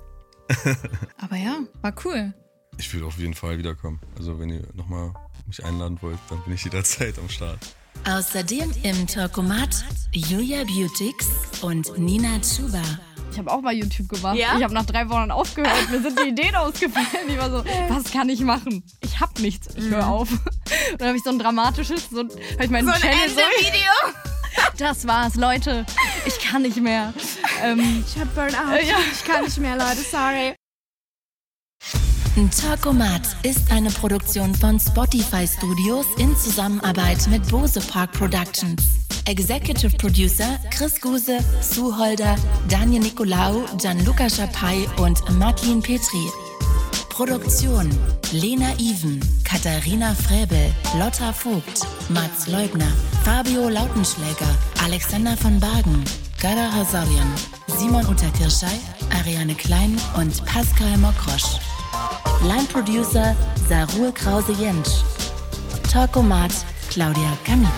Aber ja, war cool. Ich will auf jeden Fall wiederkommen. Also wenn ihr nochmal mich einladen wollt, dann bin ich jederzeit am Start. Außerdem im Talkomat Julia Beautix und Nina Chuba. Ich habe auch mal YouTube gemacht. Ja? Ich habe nach drei Wochen aufgehört. Mir sind die Ideen ausgefallen. Ich war so, was kann ich machen? Ich habe nichts. Ich höre auf. Und dann habe ich so ein dramatisches, so habe ich meinen So ein Channel so. Ende-Video. Das war's, Leute. Ich kann nicht mehr. Ähm, Ich hab Burnout. Äh, ja. Ich kann nicht mehr, Leute. Sorry. Talkomat ist eine Produktion von Spotify Studios in Zusammenarbeit mit Bose Park Productions. Executive Producer Chris Guse, Sue Holder, Daniel Nicolaou, Gianluca Schapai und Martin Petri. Produktion Lena Even, Katharina Fräbel, Lotta Vogt, Mats Leubner, Fabio Lautenschläger, Alexander von Bargen, Gara Hasarian, Simon Uta Kirschei, Ariane Klein und Pascal Mokrosch. Line Producer Sarur Krause-Jentsch. Talkomat Claudia Kamit.